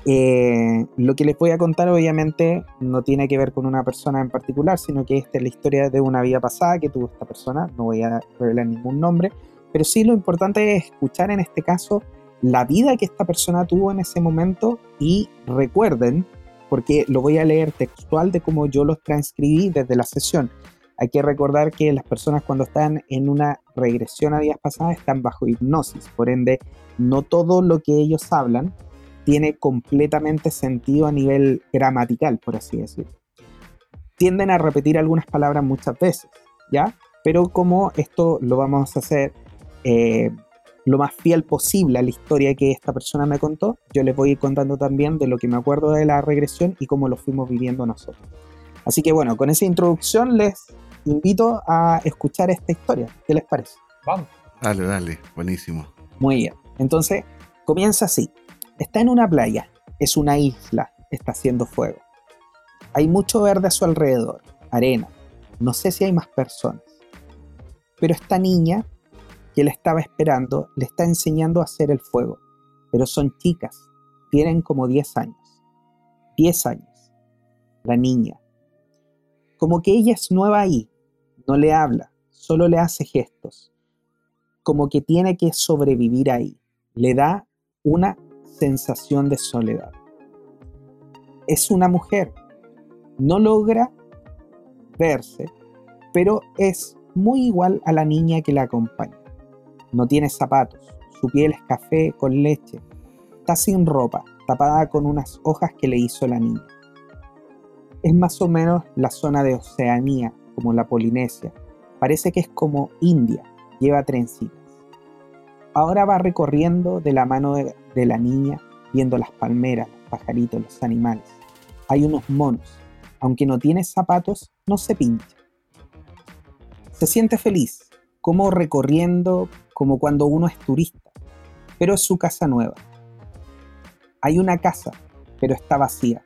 Eh, lo que les voy a contar obviamente no tiene que ver con una persona en particular, sino que esta es la historia de una vida pasada que tuvo esta persona. No voy a revelar ningún nombre, pero sí lo importante es escuchar en este caso la vida que esta persona tuvo en ese momento y recuerden, porque lo voy a leer textual de cómo yo los transcribí desde la sesión. Hay que recordar que las personas cuando están en una regresión a días pasadas están bajo hipnosis, por ende no todo lo que ellos hablan tiene completamente sentido a nivel gramatical, por así decirlo. Tienden a repetir algunas palabras muchas veces, ¿ya? Pero como esto lo vamos a hacer eh, lo más fiel posible a la historia que esta persona me contó, yo les voy a ir contando también de lo que me acuerdo de la regresión y cómo lo fuimos viviendo nosotros. Así que bueno, con esa introducción les invito a escuchar esta historia. ¿Qué les parece? Vamos. Dale, dale, buenísimo. Muy bien. Entonces, comienza así. Está en una playa, es una isla, está haciendo fuego. Hay mucho verde a su alrededor, arena. No sé si hay más personas. Pero esta niña que la estaba esperando le está enseñando a hacer el fuego. Pero son chicas, tienen como 10 años. 10 años. La niña. Como que ella es nueva ahí, no le habla, solo le hace gestos. Como que tiene que sobrevivir ahí. Le da una sensación de soledad. Es una mujer. No logra verse, pero es muy igual a la niña que la acompaña. No tiene zapatos, su piel es café con leche, está sin ropa, tapada con unas hojas que le hizo la niña. Es más o menos la zona de Oceanía, como la Polinesia. Parece que es como India, lleva trencitas. Ahora va recorriendo de la mano de, la niña, viendo las palmeras, los pajaritos, los animales. Hay unos monos. Aunque no tiene zapatos, no se pincha. Se siente feliz, como recorriendo, como cuando uno es turista, pero es su casa nueva. Hay una casa, pero está vacía.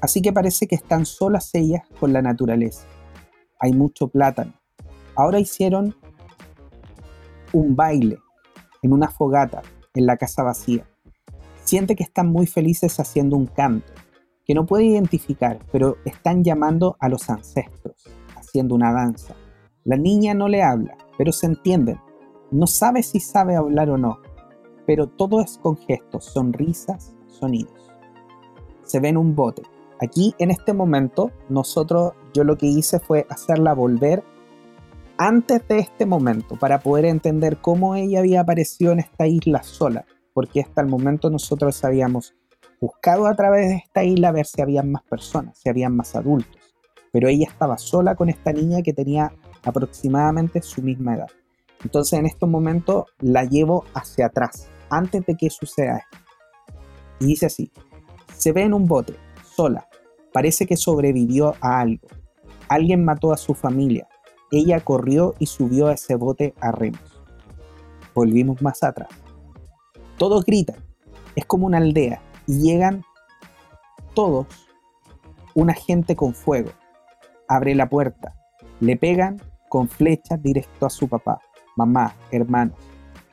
Así que parece que están solas ellas con la naturaleza. Hay mucho plátano. Ahora hicieron un baile en una fogata en la casa vacía. Siente que están muy felices haciendo un canto, que no puede identificar, pero están llamando a los ancestros, haciendo una danza. La niña no le habla, pero se entienden. No sabe si sabe hablar o no, pero todo es con gestos, sonrisas, sonidos. Se ve en un bote. Aquí, en este momento, nosotros, yo lo que hice fue hacerla volver antes de este momento para poder entender cómo ella había aparecido en esta isla sola, porque hasta el momento nosotros habíamos buscado a través de esta isla ver si habían más personas, si habían más adultos, pero ella estaba sola con esta niña que tenía aproximadamente su misma edad. Entonces en estos momentos la llevo hacia atrás, antes de que suceda esto. Y dice así, se ve en un bote, sola, parece que sobrevivió a algo. Alguien mató a su familia. Ella corrió y subió a ese bote a remos. Volvimos más atrás. Todos gritan, es como una aldea, y llegan todos, una gente con fuego. Abre la puerta, le pegan con flechas directo a su papá, mamá, hermanos.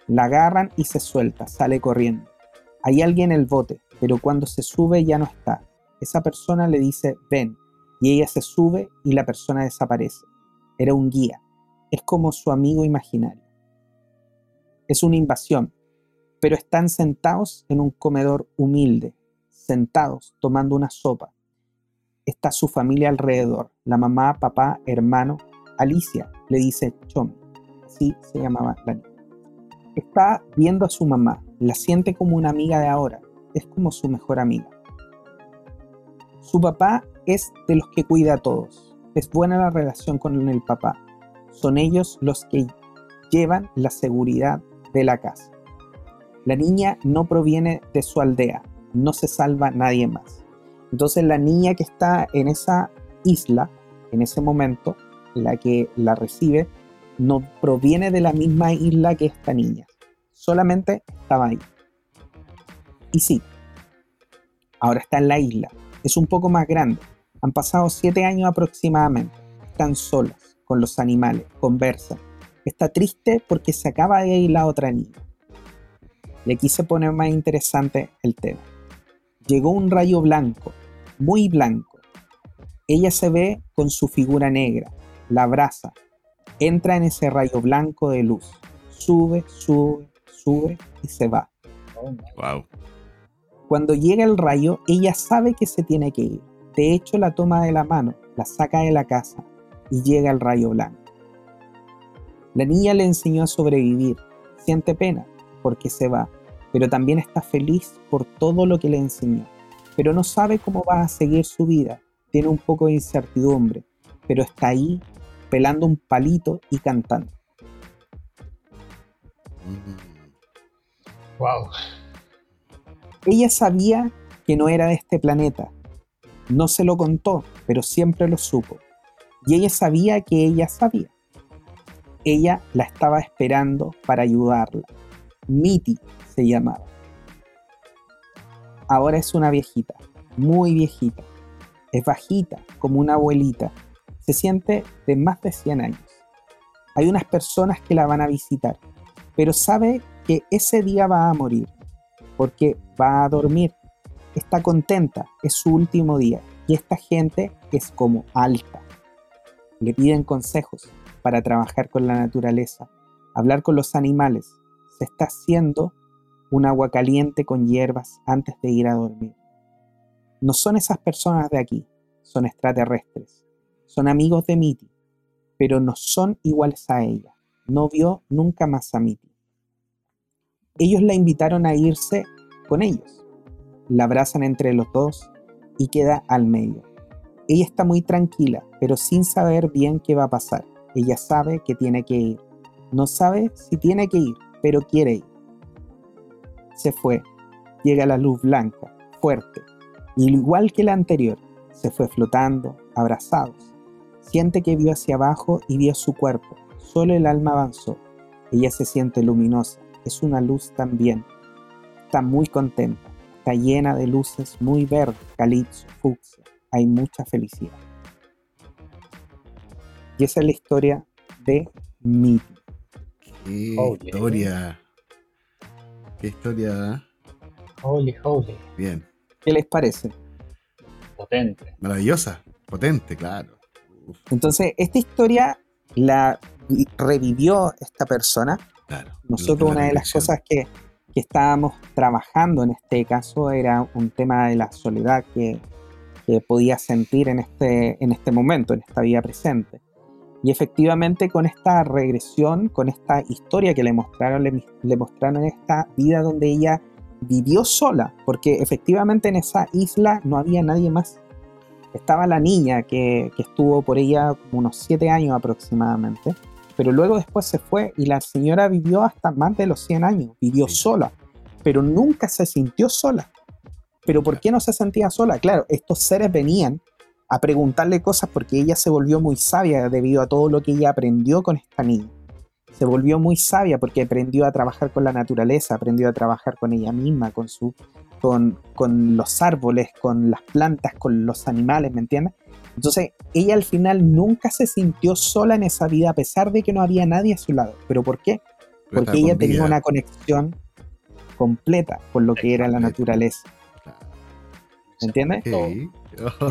La agarran y se suelta, sale corriendo. Hay alguien en el bote, pero cuando se sube ya no está. Esa persona le dice, ven, y ella se sube y la persona desaparece. Era un guía, es como su amigo imaginario. Es una invasión, pero están sentados en un comedor humilde, sentados tomando una sopa. Está su familia alrededor, la mamá, papá, hermano, Alicia le dice Chomi, así se llamaba la niña. Está viendo a su mamá, la siente como una amiga de ahora, es como su mejor amiga. Su papá es de los que cuida a todos, es buena la relación con el papá, son ellos los que llevan la seguridad de la casa. La niña no proviene de su aldea, no se salva nadie más. Entonces la niña que está en esa isla, en ese momento, la que la recibe, no proviene de la misma isla que esta niña. Solamente estaba ahí. Y sí, ahora está en la isla. Es un poco más grande. Han pasado siete años aproximadamente. Están solas, con los animales, conversan. Está triste porque se acaba de ir la otra niña. Y aquí se pone más interesante el tema. Llegó un rayo blanco, muy blanco. Ella se ve con su figura negra, la abraza, entra en ese rayo blanco de luz, sube, sube, sube y se va. Wow. Cuando llega el rayo, ella sabe que se tiene que ir. De hecho, la toma de la mano, la saca de la casa y llega el rayo blanco. La niña le enseñó a sobrevivir. Siente pena porque se va, pero también está feliz por todo lo que le enseñó. Pero no sabe cómo va a seguir su vida. Tiene un poco de incertidumbre, pero está ahí pelando un palito y cantando. Wow. Ella sabía que no era de este planeta. No se lo contó, pero siempre lo supo. Y ella sabía que ella sabía. ella la estaba esperando para ayudarla. Miti se llamaba. Ahora es una viejita, muy viejita. Es bajita, como una abuelita. Se siente de más de 100 años. Hay unas personas que la van a visitar, pero sabe que ese día va a morir, porque va a dormir. Está contenta, es su último día, y esta gente es como alta. Le piden consejos para trabajar con la naturaleza, hablar con los animales. Se está haciendo un agua caliente con hierbas antes de ir a dormir. No son esas personas de aquí, son extraterrestres. Son amigos de Miti, pero no son iguales a ella. No vio nunca más a Miti. Ellos la invitaron a irse con ellos. La abrazan entre los dos y queda al medio. Ella está muy tranquila, pero sin saber bien qué va a pasar. Ella sabe que tiene que ir. No sabe si tiene que ir, pero quiere ir se fue. Llega la luz blanca, fuerte, igual que la anterior, se fue flotando, abrazados. Siente que vio hacia abajo y vio su cuerpo. Solo el alma avanzó. Ella se siente luminosa, es una luz también. Está muy contenta, está llena de luces muy verdes, calipso, fucsia. Hay mucha felicidad. Y esa es la historia de Miti. Qué historia. Qué historia. Holy, holy. Bien. ¿Qué les parece? Potente. Maravillosa. Potente, claro. Entonces, esta historia la revivió esta persona. Claro. Nosotros una de las cosas que, que, estábamos trabajando en este caso era un tema de la soledad que, que podía sentir en este, en este momento, en esta vida presente. Y efectivamente con esta regresión, con esta historia que le mostraron, le, mostraron esta vida donde ella vivió sola, porque efectivamente en esa isla no había nadie más. Estaba la niña que, estuvo por ella unos siete años aproximadamente, pero luego después se fue y la señora vivió hasta más de los 100 años, vivió sola, pero nunca se sintió sola. ¿Pero por qué no se sentía sola? Claro, estos seres venían a preguntarle cosas porque ella se volvió muy sabia debido a todo lo que ella aprendió con esta niña. Se volvió muy sabia porque aprendió a trabajar con la naturaleza, aprendió a trabajar con ella misma, con, su, con, con los árboles, con las plantas, con los animales, ¿me entiendes? Entonces, ella al final nunca se sintió sola en esa vida a pesar de que no había nadie a su lado. ¿Pero por qué? Porque ella tenía una conexión completa con lo que era la naturaleza. ¿Me entiendes?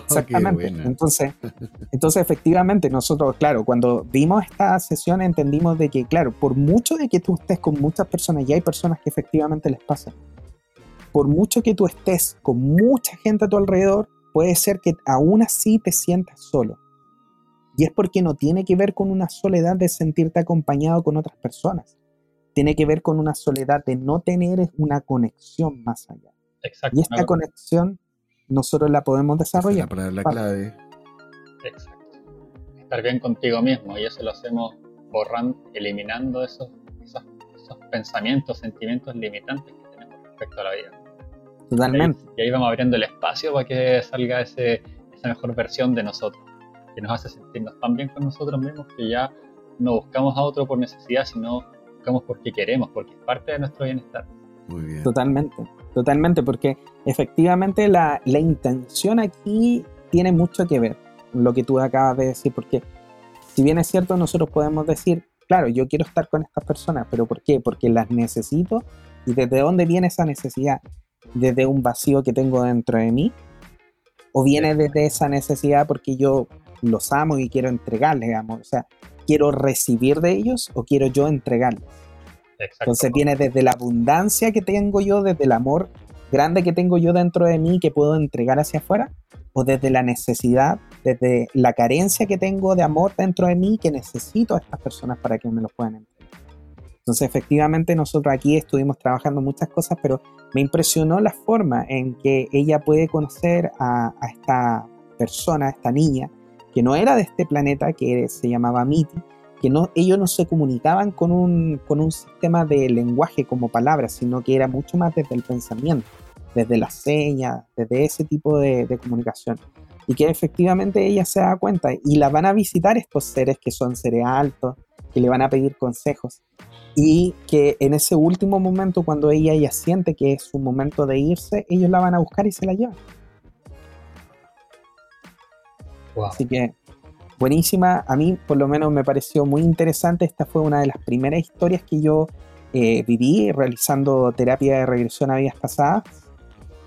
Exactamente. entonces, entonces, efectivamente, nosotros, claro, cuando vimos esta sesión entendimos de que, claro, por mucho de que tú estés con muchas personas, y hay personas que efectivamente les pasa, por mucho que tú estés con mucha gente a tu alrededor, puede ser que aún así te sientas solo. Y es porque no tiene que ver con una soledad de sentirte acompañado con otras personas. Tiene que ver con una soledad de no tener una conexión más allá. y esta conexión nosotros la podemos desarrollar. Para la clave. Exacto. Estar bien contigo mismo y eso lo hacemos borrando, eliminando esos, esos, pensamientos, sentimientos limitantes que tenemos respecto a la vida. Totalmente. Y ahí, vamos abriendo el espacio para que salga ese, esa mejor versión de nosotros, que nos hace sentirnos tan bien con nosotros mismos que ya no buscamos a otro por necesidad, sino buscamos porque queremos, porque es parte de nuestro bienestar. Muy bien. Totalmente. Totalmente, porque efectivamente la, intención aquí tiene mucho que ver con lo que tú acabas de decir, porque si bien es cierto, nosotros podemos decir, claro, yo quiero estar con estas personas, pero ¿por qué? Porque las necesito y desde dónde viene esa necesidad, desde un vacío que tengo dentro de mí, o viene desde esa necesidad porque yo los amo y quiero entregarles, digamos, o sea, quiero recibir de ellos o quiero yo entregarles. Entonces viene desde la abundancia que tengo yo, desde el amor grande que tengo yo dentro de mí que puedo entregar hacia afuera, o desde la necesidad, desde la carencia que tengo de amor dentro de mí que necesito a estas personas para que me lo puedan entregar. Entonces efectivamente nosotros aquí estuvimos trabajando muchas cosas, pero me impresionó la forma en que ella puede conocer a, esta persona, a esta niña, que no era de este planeta, que se llamaba Miti, que no, ellos no se comunicaban con un, sistema de lenguaje como palabras, sino que era mucho más desde el pensamiento, desde la seña, desde ese tipo de, comunicación. y que efectivamente ella se da cuenta y la van a visitar estos seres que son seres altos, que le van a pedir consejos. Y que en ese último momento cuando ella ya siente que es su momento de irse, ellos la van a buscar y se la llevan. Así que buenísima, a mí por lo menos me pareció muy interesante, esta fue una de las primeras historias que yo eh, viví realizando terapia de regresión a vidas pasadas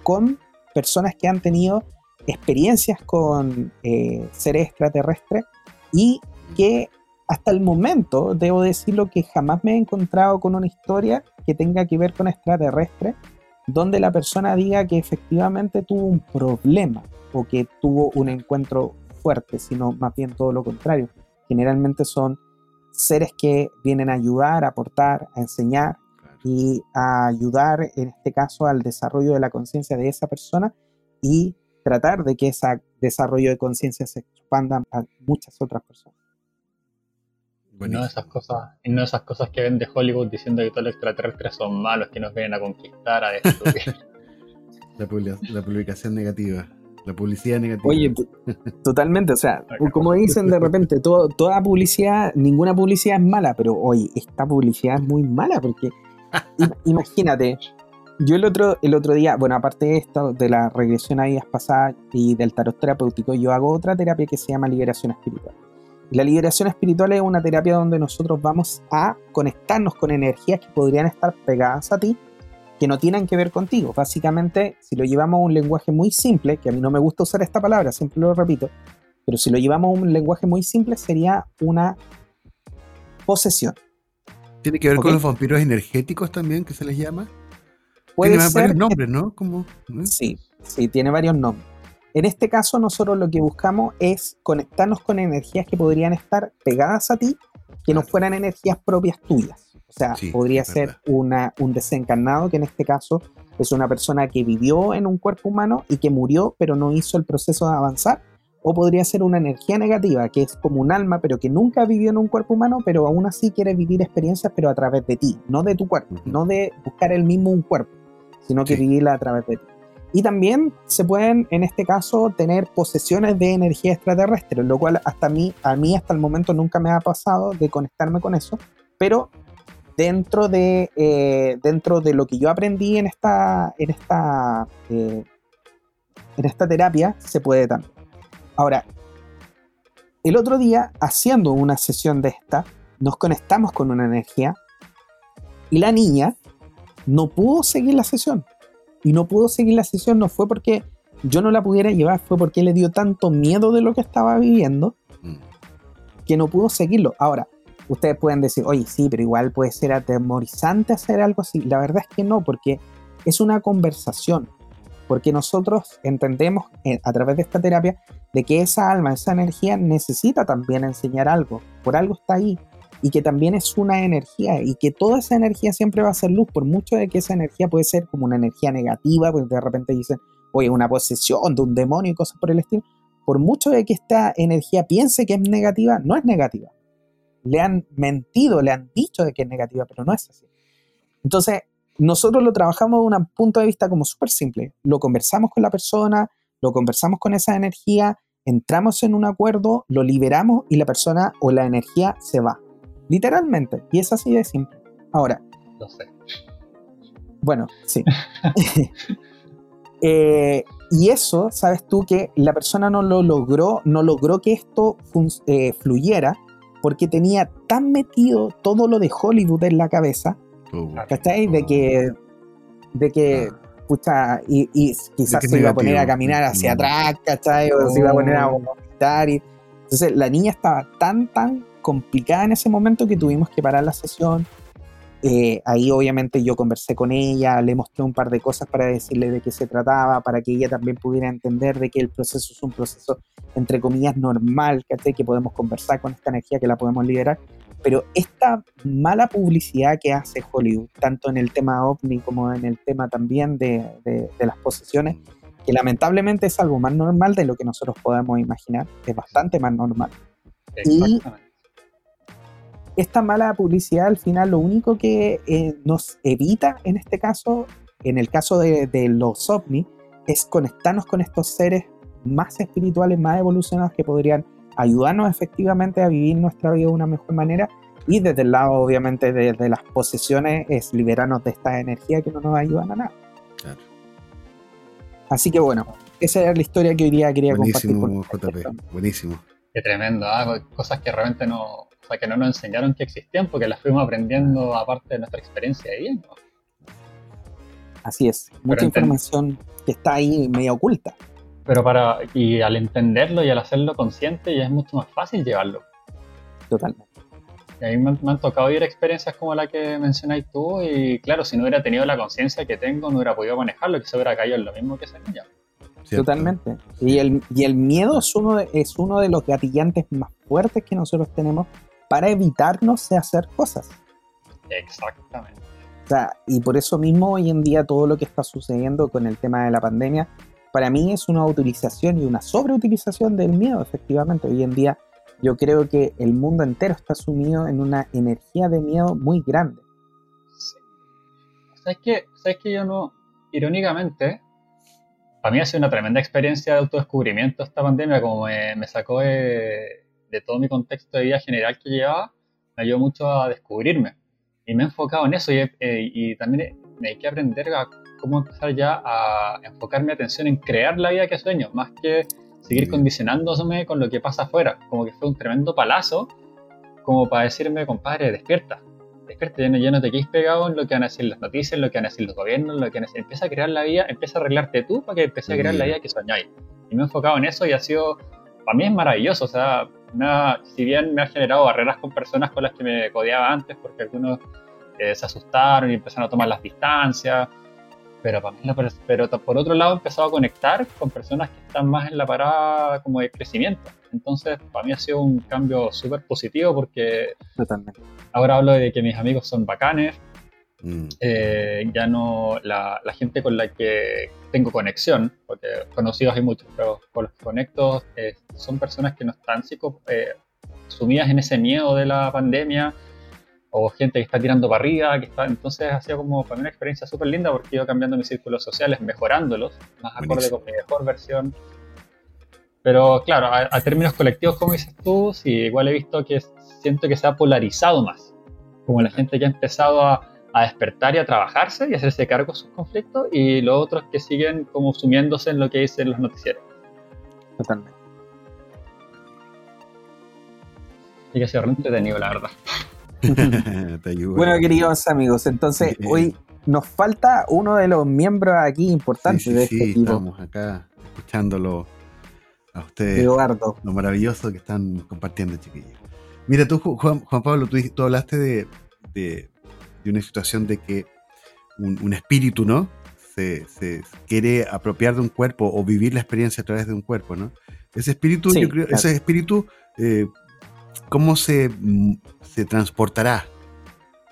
con personas que han tenido experiencias con eh, seres extraterrestres y que hasta el momento, debo decirlo que jamás me he encontrado con una historia que tenga que ver con extraterrestres, donde la persona diga que efectivamente tuvo un problema o que tuvo un encuentro fuerte, sino más bien todo lo contrario. Generalmente son seres que vienen a ayudar, a aportar, a enseñar y a ayudar, en este caso, al desarrollo de la conciencia de esa persona y tratar de que ese desarrollo de conciencia se expanda a muchas otras personas. Y no esas cosas, no esas cosas que ven de Hollywood diciendo que todos los extraterrestres son malos, que nos vienen a conquistar, a destruir. la, publicación negativa. La publicidad negativa. Oye, totalmente, o sea, como dicen de repente, toda publicidad, ninguna publicidad es mala, pero oye, esta publicidad es muy mala porque imagínate, yo el otro, el otro día, bueno, aparte de esto, de la regresión a vidas pasadas y del tarot terapéutico, yo hago otra terapia que se llama liberación espiritual. La liberación espiritual es una terapia donde nosotros vamos a conectarnos con energías que podrían estar pegadas a ti, que no tienen que ver contigo. Básicamente, si lo llevamos a un lenguaje muy simple, que a mí no me gusta usar esta palabra, siempre lo repito, pero si lo llevamos a un lenguaje muy simple sería una posesión. ¿Tiene que ver con los vampiros energéticos también, que se les llama? Puede tiene varios nombres, ¿no? Como, Sí, sí, tiene varios nombres. En este caso, nosotros lo que buscamos es conectarnos con energías que podrían estar pegadas a ti, que no fueran energías propias tuyas. O sea, podría ser una, un desencarnado, que en este caso es una persona que vivió en un cuerpo humano y que murió, pero no hizo el proceso de avanzar. O podría ser una energía negativa, que es como un alma, pero que nunca vivió en un cuerpo humano, pero aún así quiere vivir experiencias, pero a través de ti, no de tu cuerpo, no de buscar el mismo un cuerpo, sino que vivirla a través de ti. Y también se pueden, en este caso, tener posesiones de energía extraterrestre, lo cual hasta mí, a mí hasta el momento nunca me ha pasado de conectarme con eso, pero dentro de, eh, dentro de lo que yo aprendí en esta, en esta, eh, en esta terapia, se puede también. Ahora, el otro día, haciendo una sesión de esta, nos conectamos con una energía y la niña no pudo seguir la sesión y no pudo seguir la sesión no fue porque yo no la pudiera llevar, fue porque le dio tanto miedo de lo que estaba viviendo mm. que no pudo seguirlo. Ahora, ustedes pueden decir, oye, sí, pero igual puede ser atemorizante hacer algo así. La verdad es que no, porque es una conversación. Porque nosotros entendemos eh, a través de esta terapia de que esa alma, esa energía necesita también enseñar algo. Por algo está ahí y que también es una energía y que toda esa energía siempre va a ser luz, por mucho de que esa energía puede ser como una energía negativa, porque de repente dicen, oye, una posesión de un demonio y cosas por el estilo, por mucho de que esta energía piense que es negativa, no es negativa. Le han mentido, le han dicho de que es negativa, pero no es así. Entonces, nosotros lo trabajamos de un punto de vista como súper simple. Lo conversamos con la persona, lo conversamos con esa energía, entramos en un acuerdo, lo liberamos y la persona o la energía se va. Literalmente. Y es así de simple. Ahora. Lo sé. Bueno, sí. Eh, y eso, sabes tú, que la persona no lo logró, no logró que esto eh, fluyera porque tenía tan metido todo lo de Hollywood en la cabeza, oh, ¿cachai? De que, de que, pucha, y, quizás se iba a poner a caminar hacia mm. atrás, ¿cachai? O se iba a poner a oh. vomitar. Y, entonces la niña estaba tan, tan complicada en ese momento que tuvimos que parar la sesión. Eh, ahí obviamente yo conversé con ella, le mostré un par de cosas para decirle de qué se trataba, para que ella también pudiera entender de que el proceso es un proceso entre comillas normal, que podemos conversar con esta energía, que la podemos liberar. Pero esta mala publicidad que hace Hollywood, tanto en el tema ovni como en el tema también de, de las posesiones, que lamentablemente es algo más normal de lo que nosotros podemos imaginar, es bastante más normal. Y esta mala publicidad al final lo único que eh, nos evita en este caso, en el caso de, los ovnis, es conectarnos con estos seres más espirituales, más evolucionados que podrían ayudarnos efectivamente a vivir nuestra vida de una mejor manera. Y desde el lado, obviamente, de, las posesiones, es liberarnos de esta energía que no nos ayudan a nada. Claro. Así que bueno, esa era la historia que hoy día quería compartir. Con JP, buenísimo. Qué tremendo, ¿ah? cosas que realmente no, o sea, que no nos enseñaron que existían porque las fuimos aprendiendo aparte de nuestra experiencia de vida. Así es, mucha información que está ahí medio oculta. Pero para, y al entenderlo y al hacerlo consciente ya es mucho más fácil llevarlo. Totalmente. Y a mí me, han tocado vivir experiencias como la que mencionáis tú y claro, si no hubiera tenido la conciencia que tengo, no hubiera podido manejarlo, que se hubiera caído en lo mismo que ese niño. Totalmente. Y el, y el miedo es uno, de, es uno de los gatillantes más fuertes que nosotros tenemos para evitarnos de hacer cosas. Exactamente. O sea, y por eso mismo hoy en día todo lo que está sucediendo con el tema de la pandemia, para mí es una utilización y una sobreutilización del miedo, efectivamente. Hoy en día yo creo que el mundo entero está sumido en una energía de miedo muy grande. ¿Sabes qué? ¿Sabes qué? Yo no, irónicamente, para mí ha sido una tremenda experiencia de autodescubrimiento esta pandemia, como me, sacó de, todo mi contexto de vida general que llevaba, me ayudó mucho a descubrirme. Y me he enfocado en eso y, eh, también me hay que aprender a cómo empezar ya a enfocar mi atención en crear la vida que sueño, más que seguir condicionándome con lo que pasa afuera. Como que fue un tremendo palazo, como para decirme, compadre, despierta, despierta, ya no, ya no te quedes pegado en lo que van a decir las noticias, en lo que van a decir los gobiernos, lo que van a decir. Empieza a crear la vida, empieza a arreglarte tú para que empieces a crear la vida que soñáis. Y me he enfocado en eso y ha sido, para mí es maravilloso, o sea, si bien me ha generado barreras con personas con las que me codeaba antes, porque algunos eh, se asustaron y empezaron a tomar las distancias, pero, para mí, pero por otro lado he empezado a conectar con personas que están más en la parada como de crecimiento. Entonces, para mí ha sido un cambio súper positivo porque ahora hablo de que mis amigos son bacanes, mm. eh, ya no la, gente con la que tengo conexión, porque conocidos hay muchos, pero con los que conecto eh, son personas que no están psico, eh, sumidas en ese miedo de la pandemia, o gente que está tirando para arriba, que está, entonces ha sido como para mí una experiencia súper linda porque he ido cambiando mis círculos sociales, mejorándolos, más acorde con mi mejor versión. Pero claro, a, términos colectivos, como dices tú, sí, igual he visto que siento que se ha polarizado más, como la gente que ha empezado a, a despertar y a trabajarse y hacerse cargo de sus conflictos, y los otros que siguen como sumiéndose en lo que dicen los noticieros. Totalmente. Y que ha sido entretenido, la verdad. bueno, queridos amigos, entonces hoy nos falta uno de los miembros aquí importantes de este equipo. Estamos acá escuchándolo a ustedes. Eduardo. Lo maravilloso que están compartiendo, chiquillos. Mira, tú, Juan, Pablo, tú, hablaste de, una situación de que un, espíritu, ¿no? Se, quiere apropiar de un cuerpo o vivir la experiencia a través de un cuerpo, ¿no? Ese espíritu, yo creo, ese espíritu eh, ¿cómo se, se transportará?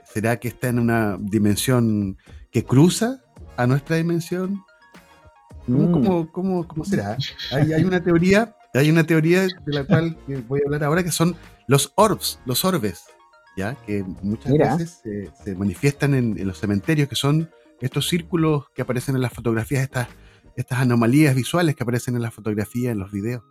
¿Será que está en una dimensión que cruza a nuestra dimensión? ¿Cómo, mm. cómo, será? Hay, una teoría, hay una teoría de la cual voy a hablar ahora que son los orbs, los orbes, ¿ya? que muchas veces se, manifiestan en, los cementerios, que son estos círculos que aparecen en las fotografías, estas, estas anomalías visuales que aparecen en las fotografías, en los videos.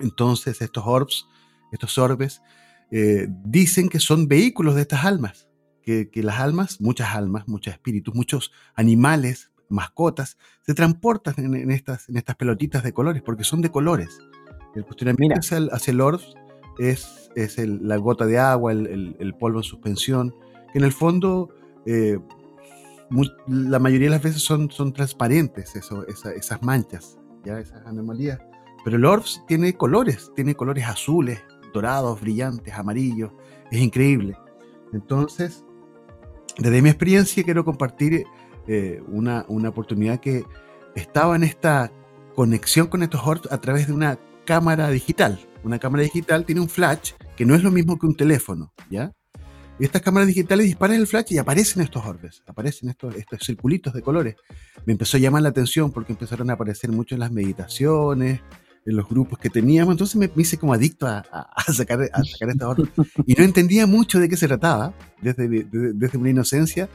Entonces, estos orbs estos orbes, eh, dicen que son vehículos de estas almas, que, las almas, muchas almas, muchos espíritus, muchos animales, mascotas, se transportan en, estas, en estas pelotitas de colores, porque son de colores. El cuestionamiento hacia el, hacia el es, es la gota de agua, el, polvo en suspensión, que en el fondo eh, la mayoría de las veces son, son transparentes eso, esas manchas, ya esas anomalías. Pero el Orbs tiene colores, tiene colores azules, dorados, brillantes, amarillos. Es increíble. Entonces, desde mi experiencia quiero compartir eh, una, oportunidad que estaba en esta conexión con estos orbs a través de una cámara digital. Una cámara digital tiene un flash que no es lo mismo que un teléfono, ¿ya? Y estas cámaras digitales disparan el flash y aparecen estos orbes, aparecen estos, estos circulitos de colores. Me empezó a llamar la atención porque empezaron a aparecer mucho en las meditaciones, en los grupos que teníamos, entonces me, hice como adicto a, sacar, a sacar esta. Y no entendía mucho de qué se trataba, desde, desde, una inocencia,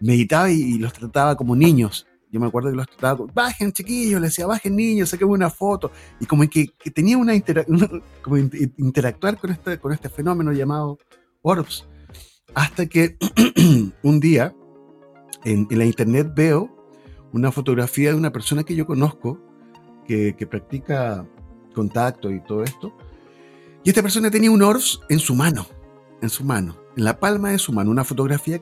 meditaba y, los trataba como niños, yo me acuerdo que los trataba, bajen chiquillos, le decía, bajen niños, saquemos una foto, y como que, que tenía una, como interactuar con este, con este fenómeno llamado orbs, hasta que un día en, la internet veo una fotografía de una persona que yo conozco, que, practica contacto y todo esto, y esta persona tenía un orbs en su mano, en su mano, en la palma de su mano, una fotografía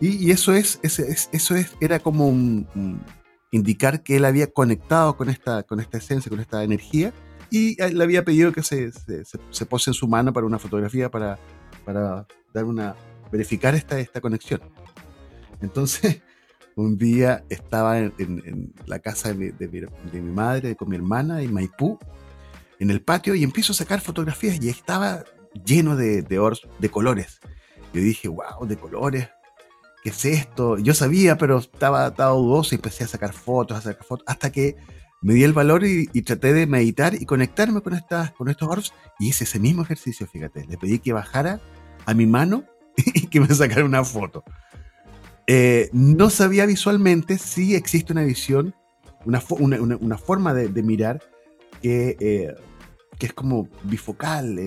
y, eso es, eso es, era como indicar que él había conectado con esta, con esta esencia, con esta energía, y le había pedido que se, se, pose en su mano para una fotografía para, para dar una, verificar esta, esta conexión. Entonces, un día estaba en, la casa de mi, madre con mi hermana en Maipú, en el patio, y empiezo a sacar fotografías y estaba lleno de, de, de colores. Yo dije, wow, de colores. ¿qué es esto? Yo sabía, pero estaba, estaba dudoso y empecé a sacar fotos, a sacar fotos, hasta que me di el valor y, traté de meditar y conectarme con, estas, con estos orbs y hice ese mismo ejercicio, fíjate. Le pedí que bajara a mi mano y que me sacara una foto. Eh, no sabía visualmente si existe una visión, una, una, forma de, mirar que, eh, que es como bifocal,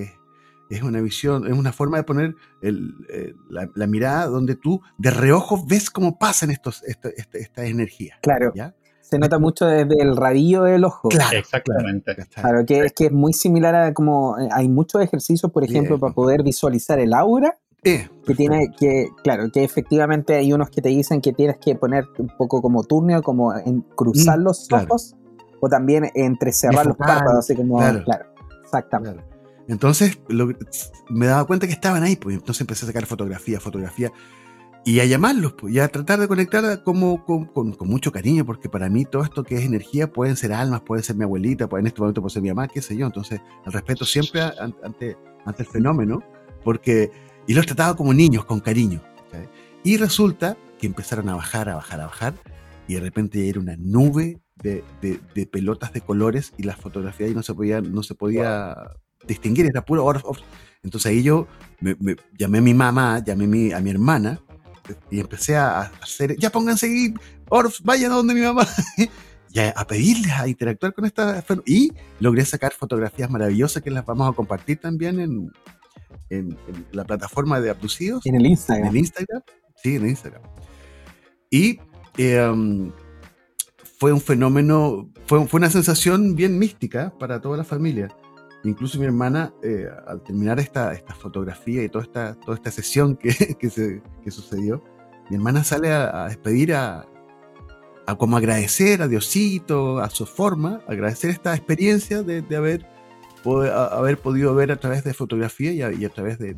es una visión, es una forma de poner eh, la, mirada donde tú de reojo ves cómo pasan estos, estas energías. Claro. Se nota mucho desde el radillo del ojo. Claro, exactamente. Claro, que es que es muy similar a como eh, hay muchos ejercicios, por ejemplo, para poder visualizar el aura. Que tiene que, claro, que efectivamente hay unos que te dicen que tienes que poner un poco como turnio, como en cruzar mm, los ojos, o también entrecerrar los párpados, así como, claro, exactamente. Entonces me daba cuenta que estaban ahí, pues entonces empecé a sacar fotografía, fotografía y a llamarlos, pues, y a tratar de conectar como, con, mucho cariño, porque para mí todo esto que es energía pueden ser almas, puede ser mi abuelita, puede, en este momento puede ser mi mamá, qué sé yo. Entonces, el respeto siempre ante, ante el fenómeno, porque, y los trataba como niños, con cariño. Y resulta que empezaron a bajar, a bajar, a bajar, y de repente era una nube de, de, pelotas de colores y las fotografías y no se podía, no se podía distinguir, era puro Entonces ahí yo me, llamé a mi mamá, llamé a mi, a mi hermana y empecé a hacer, ya pónganse ahí, Orf, vayan a donde mi mamá. y a, pedirles a interactuar con esta. Y logré sacar fotografías maravillosas que las vamos a compartir también en, en, la plataforma de Abducidos. En el Instagram. En el Instagram. Sí, en el Instagram. Y em, fue un fenómeno, fue, fue una sensación bien mística para toda la familia Incluso mi hermana, eh, al terminar esta, esta fotografía y toda esta, toda esta sesión que, que, se, que sucedió, mi hermana sale a, despedir a, a, como agradecer a Diosito, a su forma, agradecer esta experiencia de, de haber, haber podido ver a través de fotografía y a, y a través de,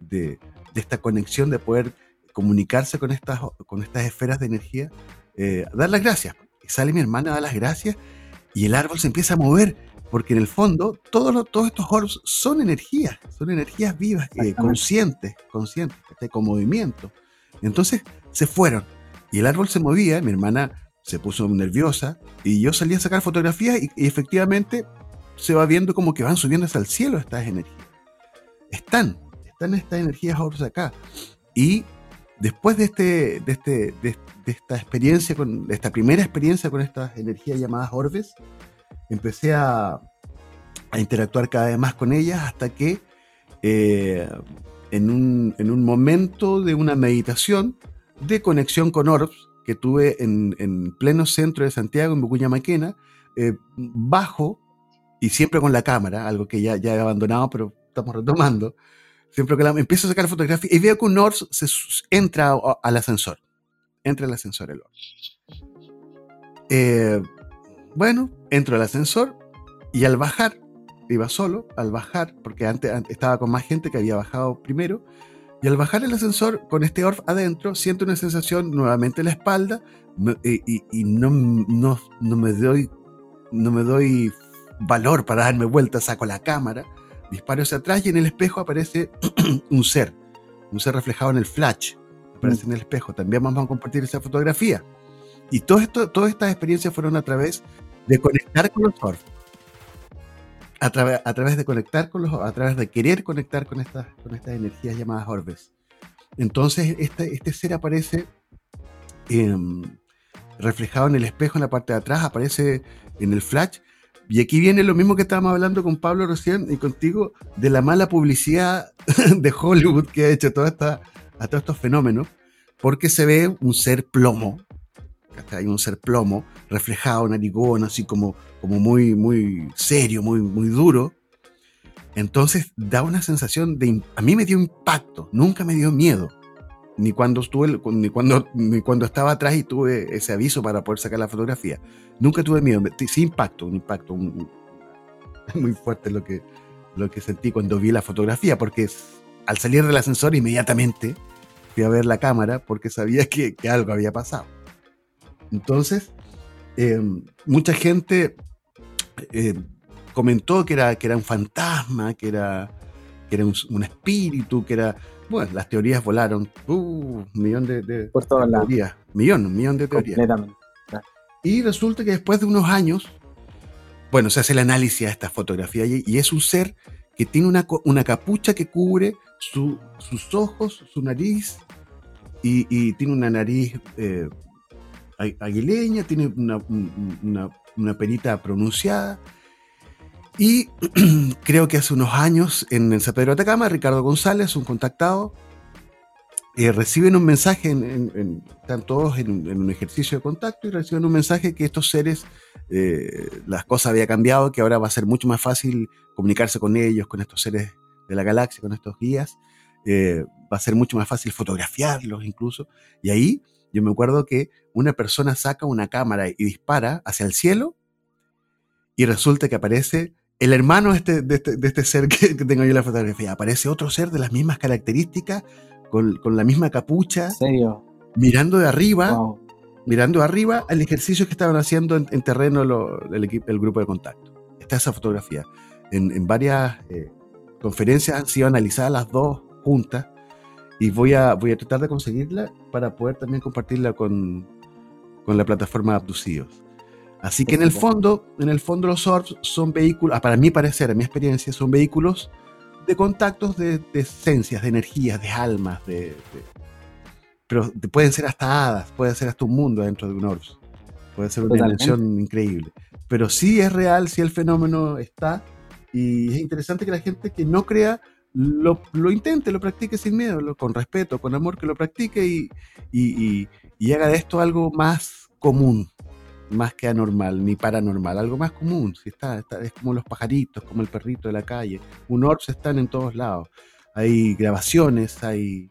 de, esta conexión, de poder comunicarse con estas, con estas esferas de energía, eh, dar las gracias. Y sale mi hermana a dar las gracias y el árbol se empieza a mover porque en el fondo todos, todos estos orbs son energías, son energías vivas, eh, conscientes, conscientes, con movimiento. Entonces se fueron y el árbol se movía, mi hermana se puso nerviosa y yo salí a sacar fotografías y, efectivamente se va viendo como que van subiendo hacia el cielo estas energías. Están, están estas energías orbs acá. Y después de, este, de, este, de, esta experiencia, con, esta primera experiencia con estas energías llamadas orbes, empecé a, interactuar cada vez más con ellas hasta que eh, en, un, momento de una meditación de conexión con orbs que tuve en, pleno centro de Santiago, en Bucuña Maquena, eh, bajo y siempre con la cámara, algo que ya, ya he abandonado, pero estamos retomando. Siempre que la, empiezo a sacar fotografías y veo que un orb se, entra al ascensor. Entra al ascensor el orb. Eh, bueno, entro al ascensor y al bajar, iba solo, al bajar, porque antes, estaba con más gente que había bajado primero, y al bajar el ascensor con este orf adentro, siento una sensación nuevamente en la espalda y, no, no, no, me doy, no me doy valor para darme vuelta, saco la cámara, disparo hacia atrás y en el espejo aparece un ser, un ser reflejado en el flash, aparece mm. en el espejo. También vamos a compartir esa fotografía. Y todo esto, todas estas experiencias fueron a través de conectar con los orf. A, a, través de conectar con los, a través de querer conectar con estas, con estas energías llamadas orbes. Entonces, este, este ser aparece reflejado en el espejo en la parte de atrás, aparece en el flash. Y aquí viene lo mismo que estábamos hablando con Pablo recién y contigo, de la mala publicidad de Hollywood que ha hecho toda esta, a todos estos fenómenos, porque se ve un ser plomo, hay un ser plomo reflejado en Arigón, así como, como muy, muy serio, muy, muy duro. Entonces da una sensación de... A mí me dio impacto, nunca me dio miedo ni cuando estuve, ni cuando, ni cuando estaba atrás y tuve ese aviso para poder sacar la fotografía. Nunca tuve miedo, sí impacto, un impacto muy fuerte lo que, lo que sentí cuando vi la fotografía, porque al salir del ascensor inmediatamente fui a ver la cámara porque sabía que, algo había pasado. Entonces, em, mucha gente eh, comentó que era, que era un fantasma, que era, que era un, un espíritu, que era bueno, las teorías volaron. Uh, un millón de, Por todas las teorías. Millón, un millón de teorías. Y resulta que después de unos años, bueno, se hace el análisis a esta fotografía y, es un ser que tiene una, una capucha que cubre sus ojos, su nariz, y, tiene una nariz eh, aguileña, tiene una, una, una perita pronunciada, y creo que hace unos años en el San Pedro de Atacama, Ricardo González, un contactado, eh, reciben un mensaje, en, están todos en, un ejercicio de contacto y reciben un mensaje que estos seres, eh, las cosas había cambiado, que ahora va a ser mucho más fácil comunicarse con ellos, con estos seres de la galaxia, con estos guías, eh, va a ser mucho más fácil fotografiarlos incluso. Y ahí yo me acuerdo que una persona saca una cámara y dispara hacia el cielo y resulta que aparece el hermano este, de, este, de este ser que, tengo yo en la fotografía, aparece otro ser de las mismas características, con, la misma capucha. serio? Mirando de arriba, mirando arriba al ejercicio que estaban haciendo en, terreno el, el, grupo de contacto. Está esa fotografía. En, varias eh, conferencias han sido analizadas las dos juntas y voy a, voy a tratar de conseguirla para poder también compartirla con, con la plataforma Abducidos. Así que en el fondo, en el fondo los orbs son vehículos, para mi parecer, a mi experiencia, son vehículos de contactos de, esencias, de energías, de almas, de, pero pueden ser hasta hadas, puede ser hasta un mundo dentro de un orbs. Puede ser una dimensión increíble. Pero sí es real, sí el fenómeno está. Y es interesante que la gente que no crea lo, intente, lo practique sin miedo, con respeto, con amor, que lo practique y, y haga de esto algo más común, más que anormal ni paranormal, algo más común. Si está, es como los pajaritos, como el perrito de la calle. Un orbs están en todos lados. Hay grabaciones, hay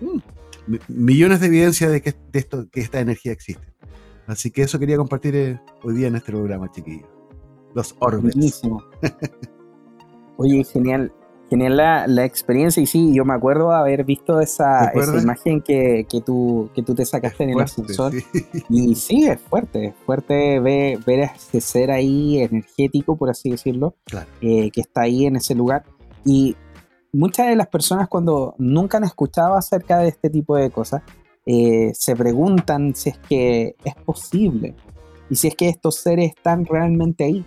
mm, millones de evidencia de que, esto, que esta energía existe. Así que eso quería compartir eh, hoy día en este programa, chiquillos. Los orbes. Buenísimo. Oye, genial. Genial la, experiencia y sí, yo me acuerdo haber visto esa, imagen que, que, tú, que tú te sacaste en el ascensor. Y sí, es fuerte, es fuerte ver, ver ese ser ahí energético, por así decirlo, eh, que está ahí en ese lugar. Y muchas de las personas cuando nunca han escuchado acerca de este tipo de cosas, eh, se preguntan si es que es posible y si es que estos seres están realmente ahí.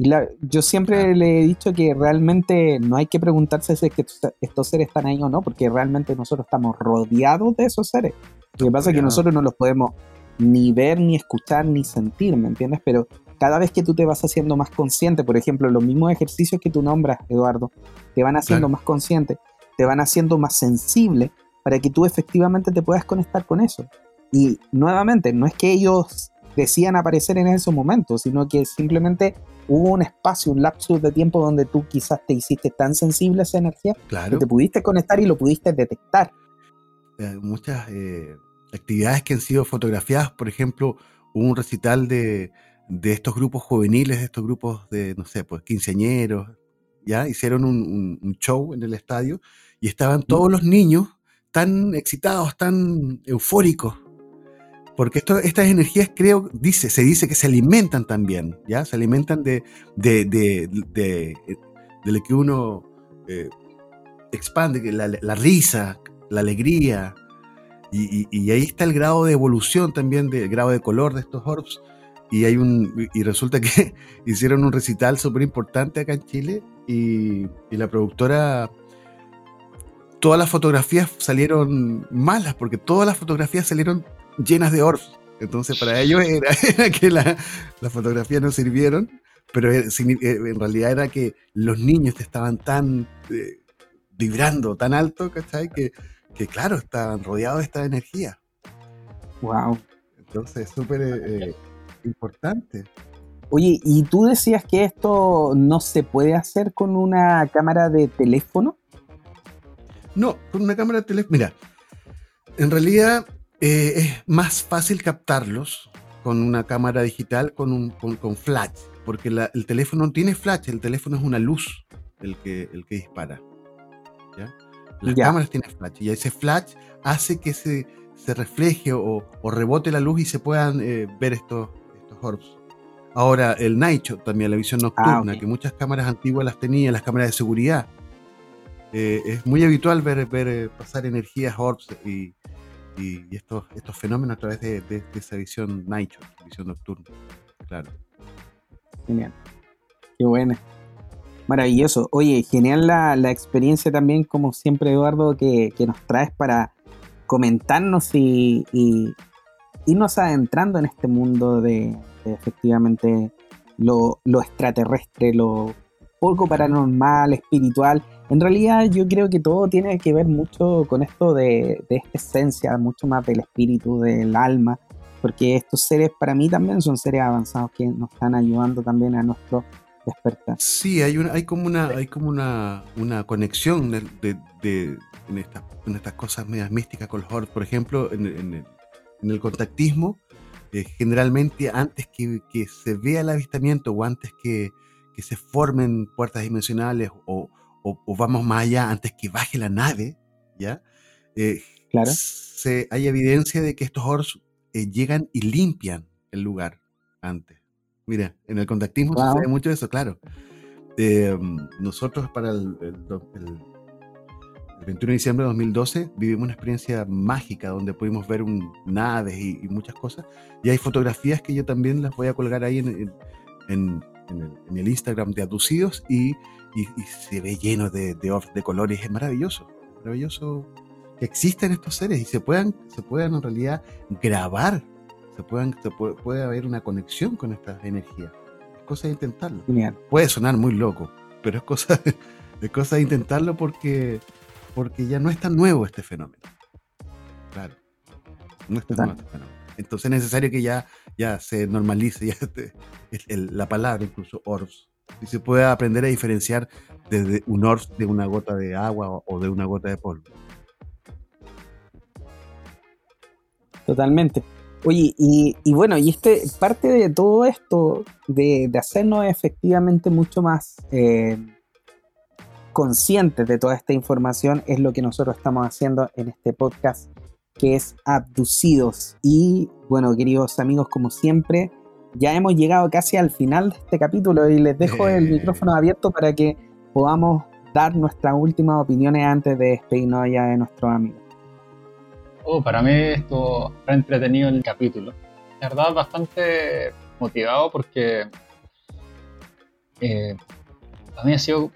Y yo siempre le he dicho que realmente no hay que preguntarse si es que estos seres están ahí o no, porque realmente nosotros estamos rodeados de esos seres. Lo que pasa es que nosotros no los podemos ni ver, ni escuchar, ni sentir, ¿me entiendes? Pero cada vez que tú te vas haciendo más consciente, por ejemplo, los mismos ejercicios que tú nombras, Eduardo, te van haciendo más consciente, te van haciendo más sensible para que tú efectivamente te puedas conectar con eso. Y nuevamente, no es que ellos decían aparecer en esos momentos, sino que simplemente hubo un espacio, un lapso de tiempo donde tú quizás te hiciste tan sensible a esa energía que te pudiste conectar y lo pudiste detectar. Eh, muchas eh, actividades que han sido fotografiadas, por ejemplo, hubo un recital de, estos grupos juveniles, de estos grupos de, no sé, pues quinceañeros, ¿ya? Hicieron un, show en el estadio y estaban todos los niños tan excitados, tan eufóricos, porque estas energías, creo, dice, se dice que se alimentan también, ¿ya? Se alimentan de, de, de, de, lo que uno eh, expande, la, la, risa, la alegría, y, ahí está el grado de evolución también, del grado de color de estos orbs, y, hay un, y resulta que hicieron un recital súper importante acá en Chile, y, y la productora todas las fotografías salieron malas, porque todas las fotografías salieron llenas de orbs. Entonces para ellos era, que las fotografías no sirvieron, pero eh, en realidad era que los niños estaban tan eh, vibrando, tan alto, ¿cachai? Que, que claro, estaban rodeados de esta energía. Wow. Entonces, súper eh, importante. Oye, ¿y tú decías que esto no se puede hacer con una cámara de teléfono? No, con una cámara de teléfono. Mira, en realidad eh, es más fácil captarlos con una cámara digital con, un, con, flash, porque el teléfono no tiene flash, el teléfono es una luz el que, el que dispara. ¿ya? Las cámaras tienen flash y ese flash hace que se, se refleje o, rebote la luz y se puedan eh, ver estos, estos orbs. Ahora, el night shot también, la visión ah, nocturna, que muchas cámaras antiguas las tenían, las cámaras de seguridad. Eh, es muy habitual ver, ver eh, pasar energías orbs y, y, estos, estos fenómenos a través de, de, esa visión night visión nocturna. Claro. Genial. Qué buena. Maravilloso. Oye, genial la, la experiencia también, como siempre, Eduardo, que, que nos traes para comentarnos y, irnos adentrando en este mundo de, efectivamente lo, extraterrestre, lo poco paranormal, espiritual. En realidad yo creo que todo tiene que ver mucho con esto de, de esta esencia, mucho más del espíritu, del alma, porque estos seres para mí también son seres avanzados que nos están ayudando también a nuestro despertar. Sí, hay, una, hay como una, hay como una, una conexión de, en, estas cosas medias místicas con los hordos. Por ejemplo, en, el, contactismo, eh, generalmente antes que, se vea el avistamiento o antes que, se formen puertas dimensionales o, vamos más allá, antes que baje la nave, ¿ya? Eh, claro. Se, hay evidencia de que estos hordos eh, llegan y limpian el lugar antes. Mira, en el contactismo se sucede mucho eso, claro. nosotros para el, 21 de diciembre de 2012 vivimos una experiencia mágica donde pudimos ver un, naves y, muchas cosas. Y hay fotografías que yo también las voy a colgar ahí en, en, el, Instagram de Aducidos y, y, se ve lleno de, de, de, colores. Es maravilloso, maravilloso que existen estos seres y se puedan, se puedan en realidad grabar, se, puedan, se puede, haber una conexión con estas energías. Es cosa de intentarlo. Puede sonar muy loco, pero es cosa, es cosa de intentarlo porque porque ya no es tan nuevo este fenómeno. Claro. No es tan nuevo este fenómeno. Entonces es necesario que ya, ya se normalice ya la palabra, incluso orbs. Y se pueda aprender a diferenciar desde un orbs de una gota de agua o, de una gota de polvo. Totalmente. Oye, y, bueno, y este parte de todo esto, de, hacernos efectivamente mucho más eh, conscientes de toda esta información es lo que nosotros estamos haciendo en este podcast que es Abducidos. Y bueno, queridos amigos, como siempre, ya hemos llegado casi al final de este capítulo y les dejo el micrófono abierto para que podamos dar nuestras últimas opiniones antes de despedirnos ya de nuestros amigos. Oh, para mí esto ha entretenido el capítulo. La verdad, bastante motivado porque eh, a mí ha sido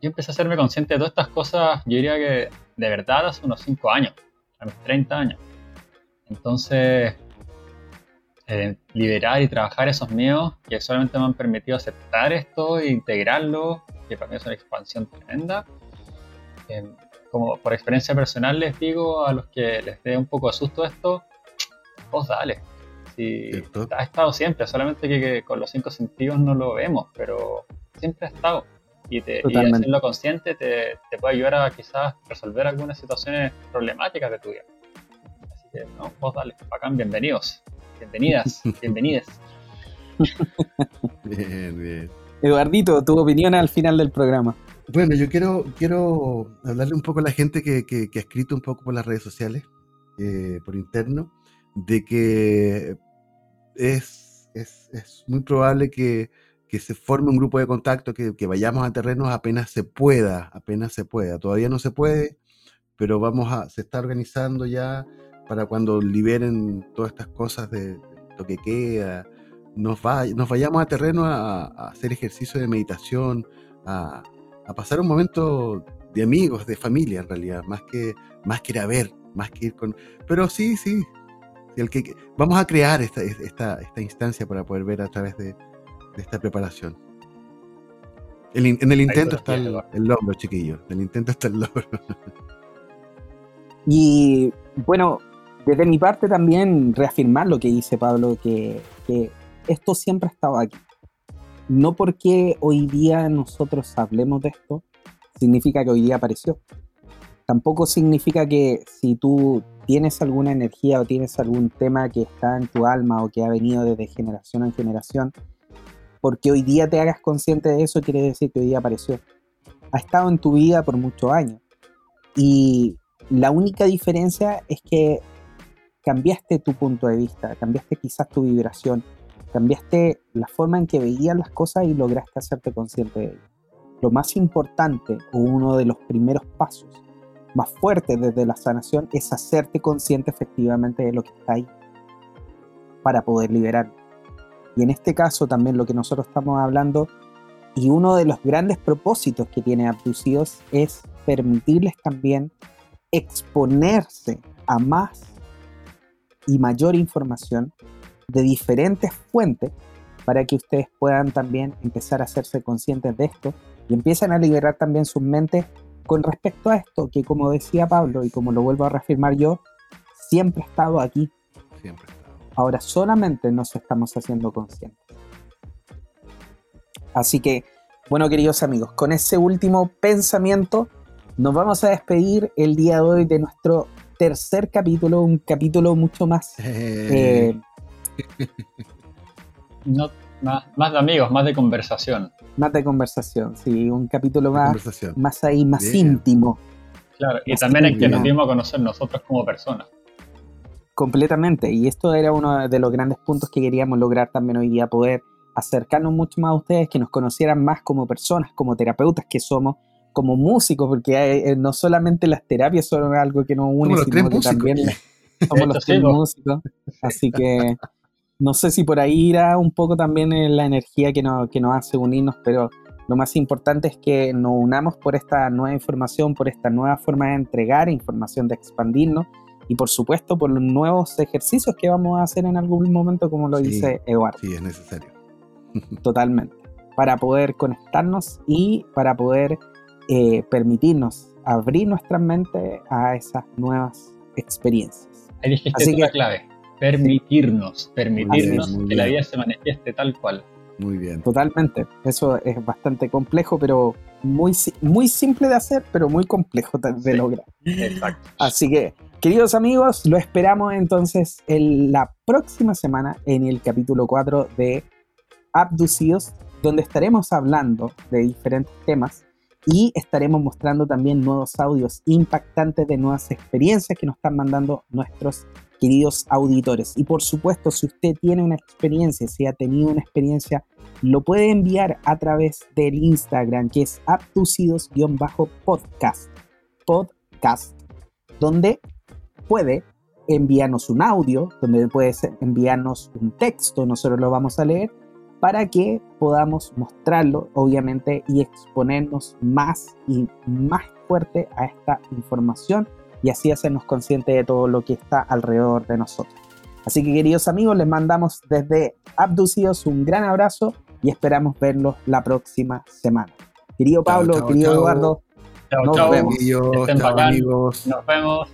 yo empecé a hacerme consciente de todas estas cosas, yo diría que de verdad hace unos 5 años, a mis 30 años. Entonces, eh, liberar y trabajar esos miedos que solamente me han permitido aceptar esto e integrarlo, que para mí es una expansión tremenda. Eh, como por experiencia personal les digo a los que les dé un poco de susto esto, vos dale. Si ha estado siempre, solamente que con los cinco sentidos no lo vemos, pero siempre ha estado y, te, y hacerlo consciente te, te, puede ayudar a quizás resolver algunas situaciones problemáticas de tu vida. Así que, no, vos dale, bacán, bienvenidos, bienvenidas, bienvenidas. bien, bien. Eduardito, tu opinión al final del programa. Bueno, yo quiero, quiero hablarle un poco a la gente que, que, ha escrito un poco por las redes sociales, eh, por interno, de que es, es, es muy probable que que se forme un grupo de contacto, que, vayamos a terrenos apenas se pueda, apenas se pueda. Todavía no se puede, pero vamos a, se está organizando ya para cuando liberen todas estas cosas de, lo que queda, nos, nos vayamos a terreno a, hacer ejercicio de meditación, a, pasar un momento de amigos, de familia en realidad, más que, más que ir a ver, más que ir con... Pero sí, sí, el que, vamos a crear esta, esta, esta instancia para poder ver a través de, esta preparación. en el intento está el, logro, chiquillo. En el intento está el logro. Y bueno, desde mi parte también reafirmar lo que dice Pablo, que, que esto siempre ha estado aquí. No porque hoy día nosotros hablemos de esto, significa que hoy día apareció. Tampoco significa que si tú tienes alguna energía o tienes algún tema que está en tu alma o que ha venido desde generación en generación, porque hoy día te hagas consciente de eso quiere decir que hoy día apareció. Ha estado en tu vida por muchos años. Y la única diferencia es que cambiaste tu punto de vista, cambiaste quizás tu vibración, cambiaste la forma en que veías las cosas y lograste hacerte consciente de ello. Lo más importante o uno de los primeros pasos más fuertes desde la sanación es hacerte consciente efectivamente de lo que está ahí para poder liberarlo. Y en este caso también lo que nosotros estamos hablando y uno de los grandes propósitos que tiene Abducidos es permitirles también exponerse a más y mayor información de diferentes fuentes para que ustedes puedan también empezar a hacerse conscientes de esto y empiecen a liberar también sus mentes con respecto a esto, que como decía Pablo y como lo vuelvo a reafirmar yo, siempre ha estado aquí. Siempre Ahora solamente nos estamos haciendo conscientes. Así que, bueno, queridos amigos, con ese último pensamiento, nos vamos a despedir el día de hoy de nuestro tercer capítulo, un capítulo mucho más eh, no, más, de amigos, más de conversación. Más de conversación, sí, un capítulo más, más ahí, más íntimo. Claro, y también es que nos dimos a conocer nosotros como personas. Completamente, y esto era uno de los grandes puntos que queríamos lograr también hoy día, poder acercarnos mucho más a ustedes, que nos conocieran más como personas, como terapeutas que somos, como músicos, porque eh, no solamente las terapias son algo que nos une, sino que también somos los tres músicos. Así que no sé si por ahí irá un poco también la energía que nos, que nos hace unirnos, pero lo más importante es que nos unamos por esta nueva información, por esta nueva forma de entregar información, de expandirnos y por supuesto por los nuevos ejercicios que vamos a hacer en algún momento, como lo dice Eduardo. Sí, es necesario. Totalmente. Para poder conectarnos y para poder eh, permitirnos abrir nuestra mente a esas nuevas experiencias. Ahí dijiste Así que, la clave permitirnos, permitirnos que la vida se manifieste tal cual. Muy bien. Totalmente. Eso es bastante complejo, pero muy, muy simple de hacer, pero muy complejo de lograr. Exacto. Así que, queridos amigos, lo esperamos entonces en la próxima semana en el capítulo 4 de Abducidos, donde estaremos hablando de diferentes temas y estaremos mostrando también nuevos audios impactantes de nuevas experiencias que nos están mandando nuestros queridos auditores. Y por supuesto, si usted tiene una experiencia, si ha tenido una experiencia, lo puede enviar a través del Instagram, que es abducidos-podcast. Podcast, donde puede enviarnos un audio, donde puede enviarnos un texto, nosotros lo vamos a leer, para que podamos mostrarlo, obviamente, y exponernos más y más fuerte a esta información y así hacernos conscientes de todo lo que está alrededor de nosotros. Así que queridos amigos, les mandamos desde Abducidos un gran abrazo y esperamos verlos la próxima semana. Querido Pablo, querido Eduardo, nos vemos. amigos. Nos vemos.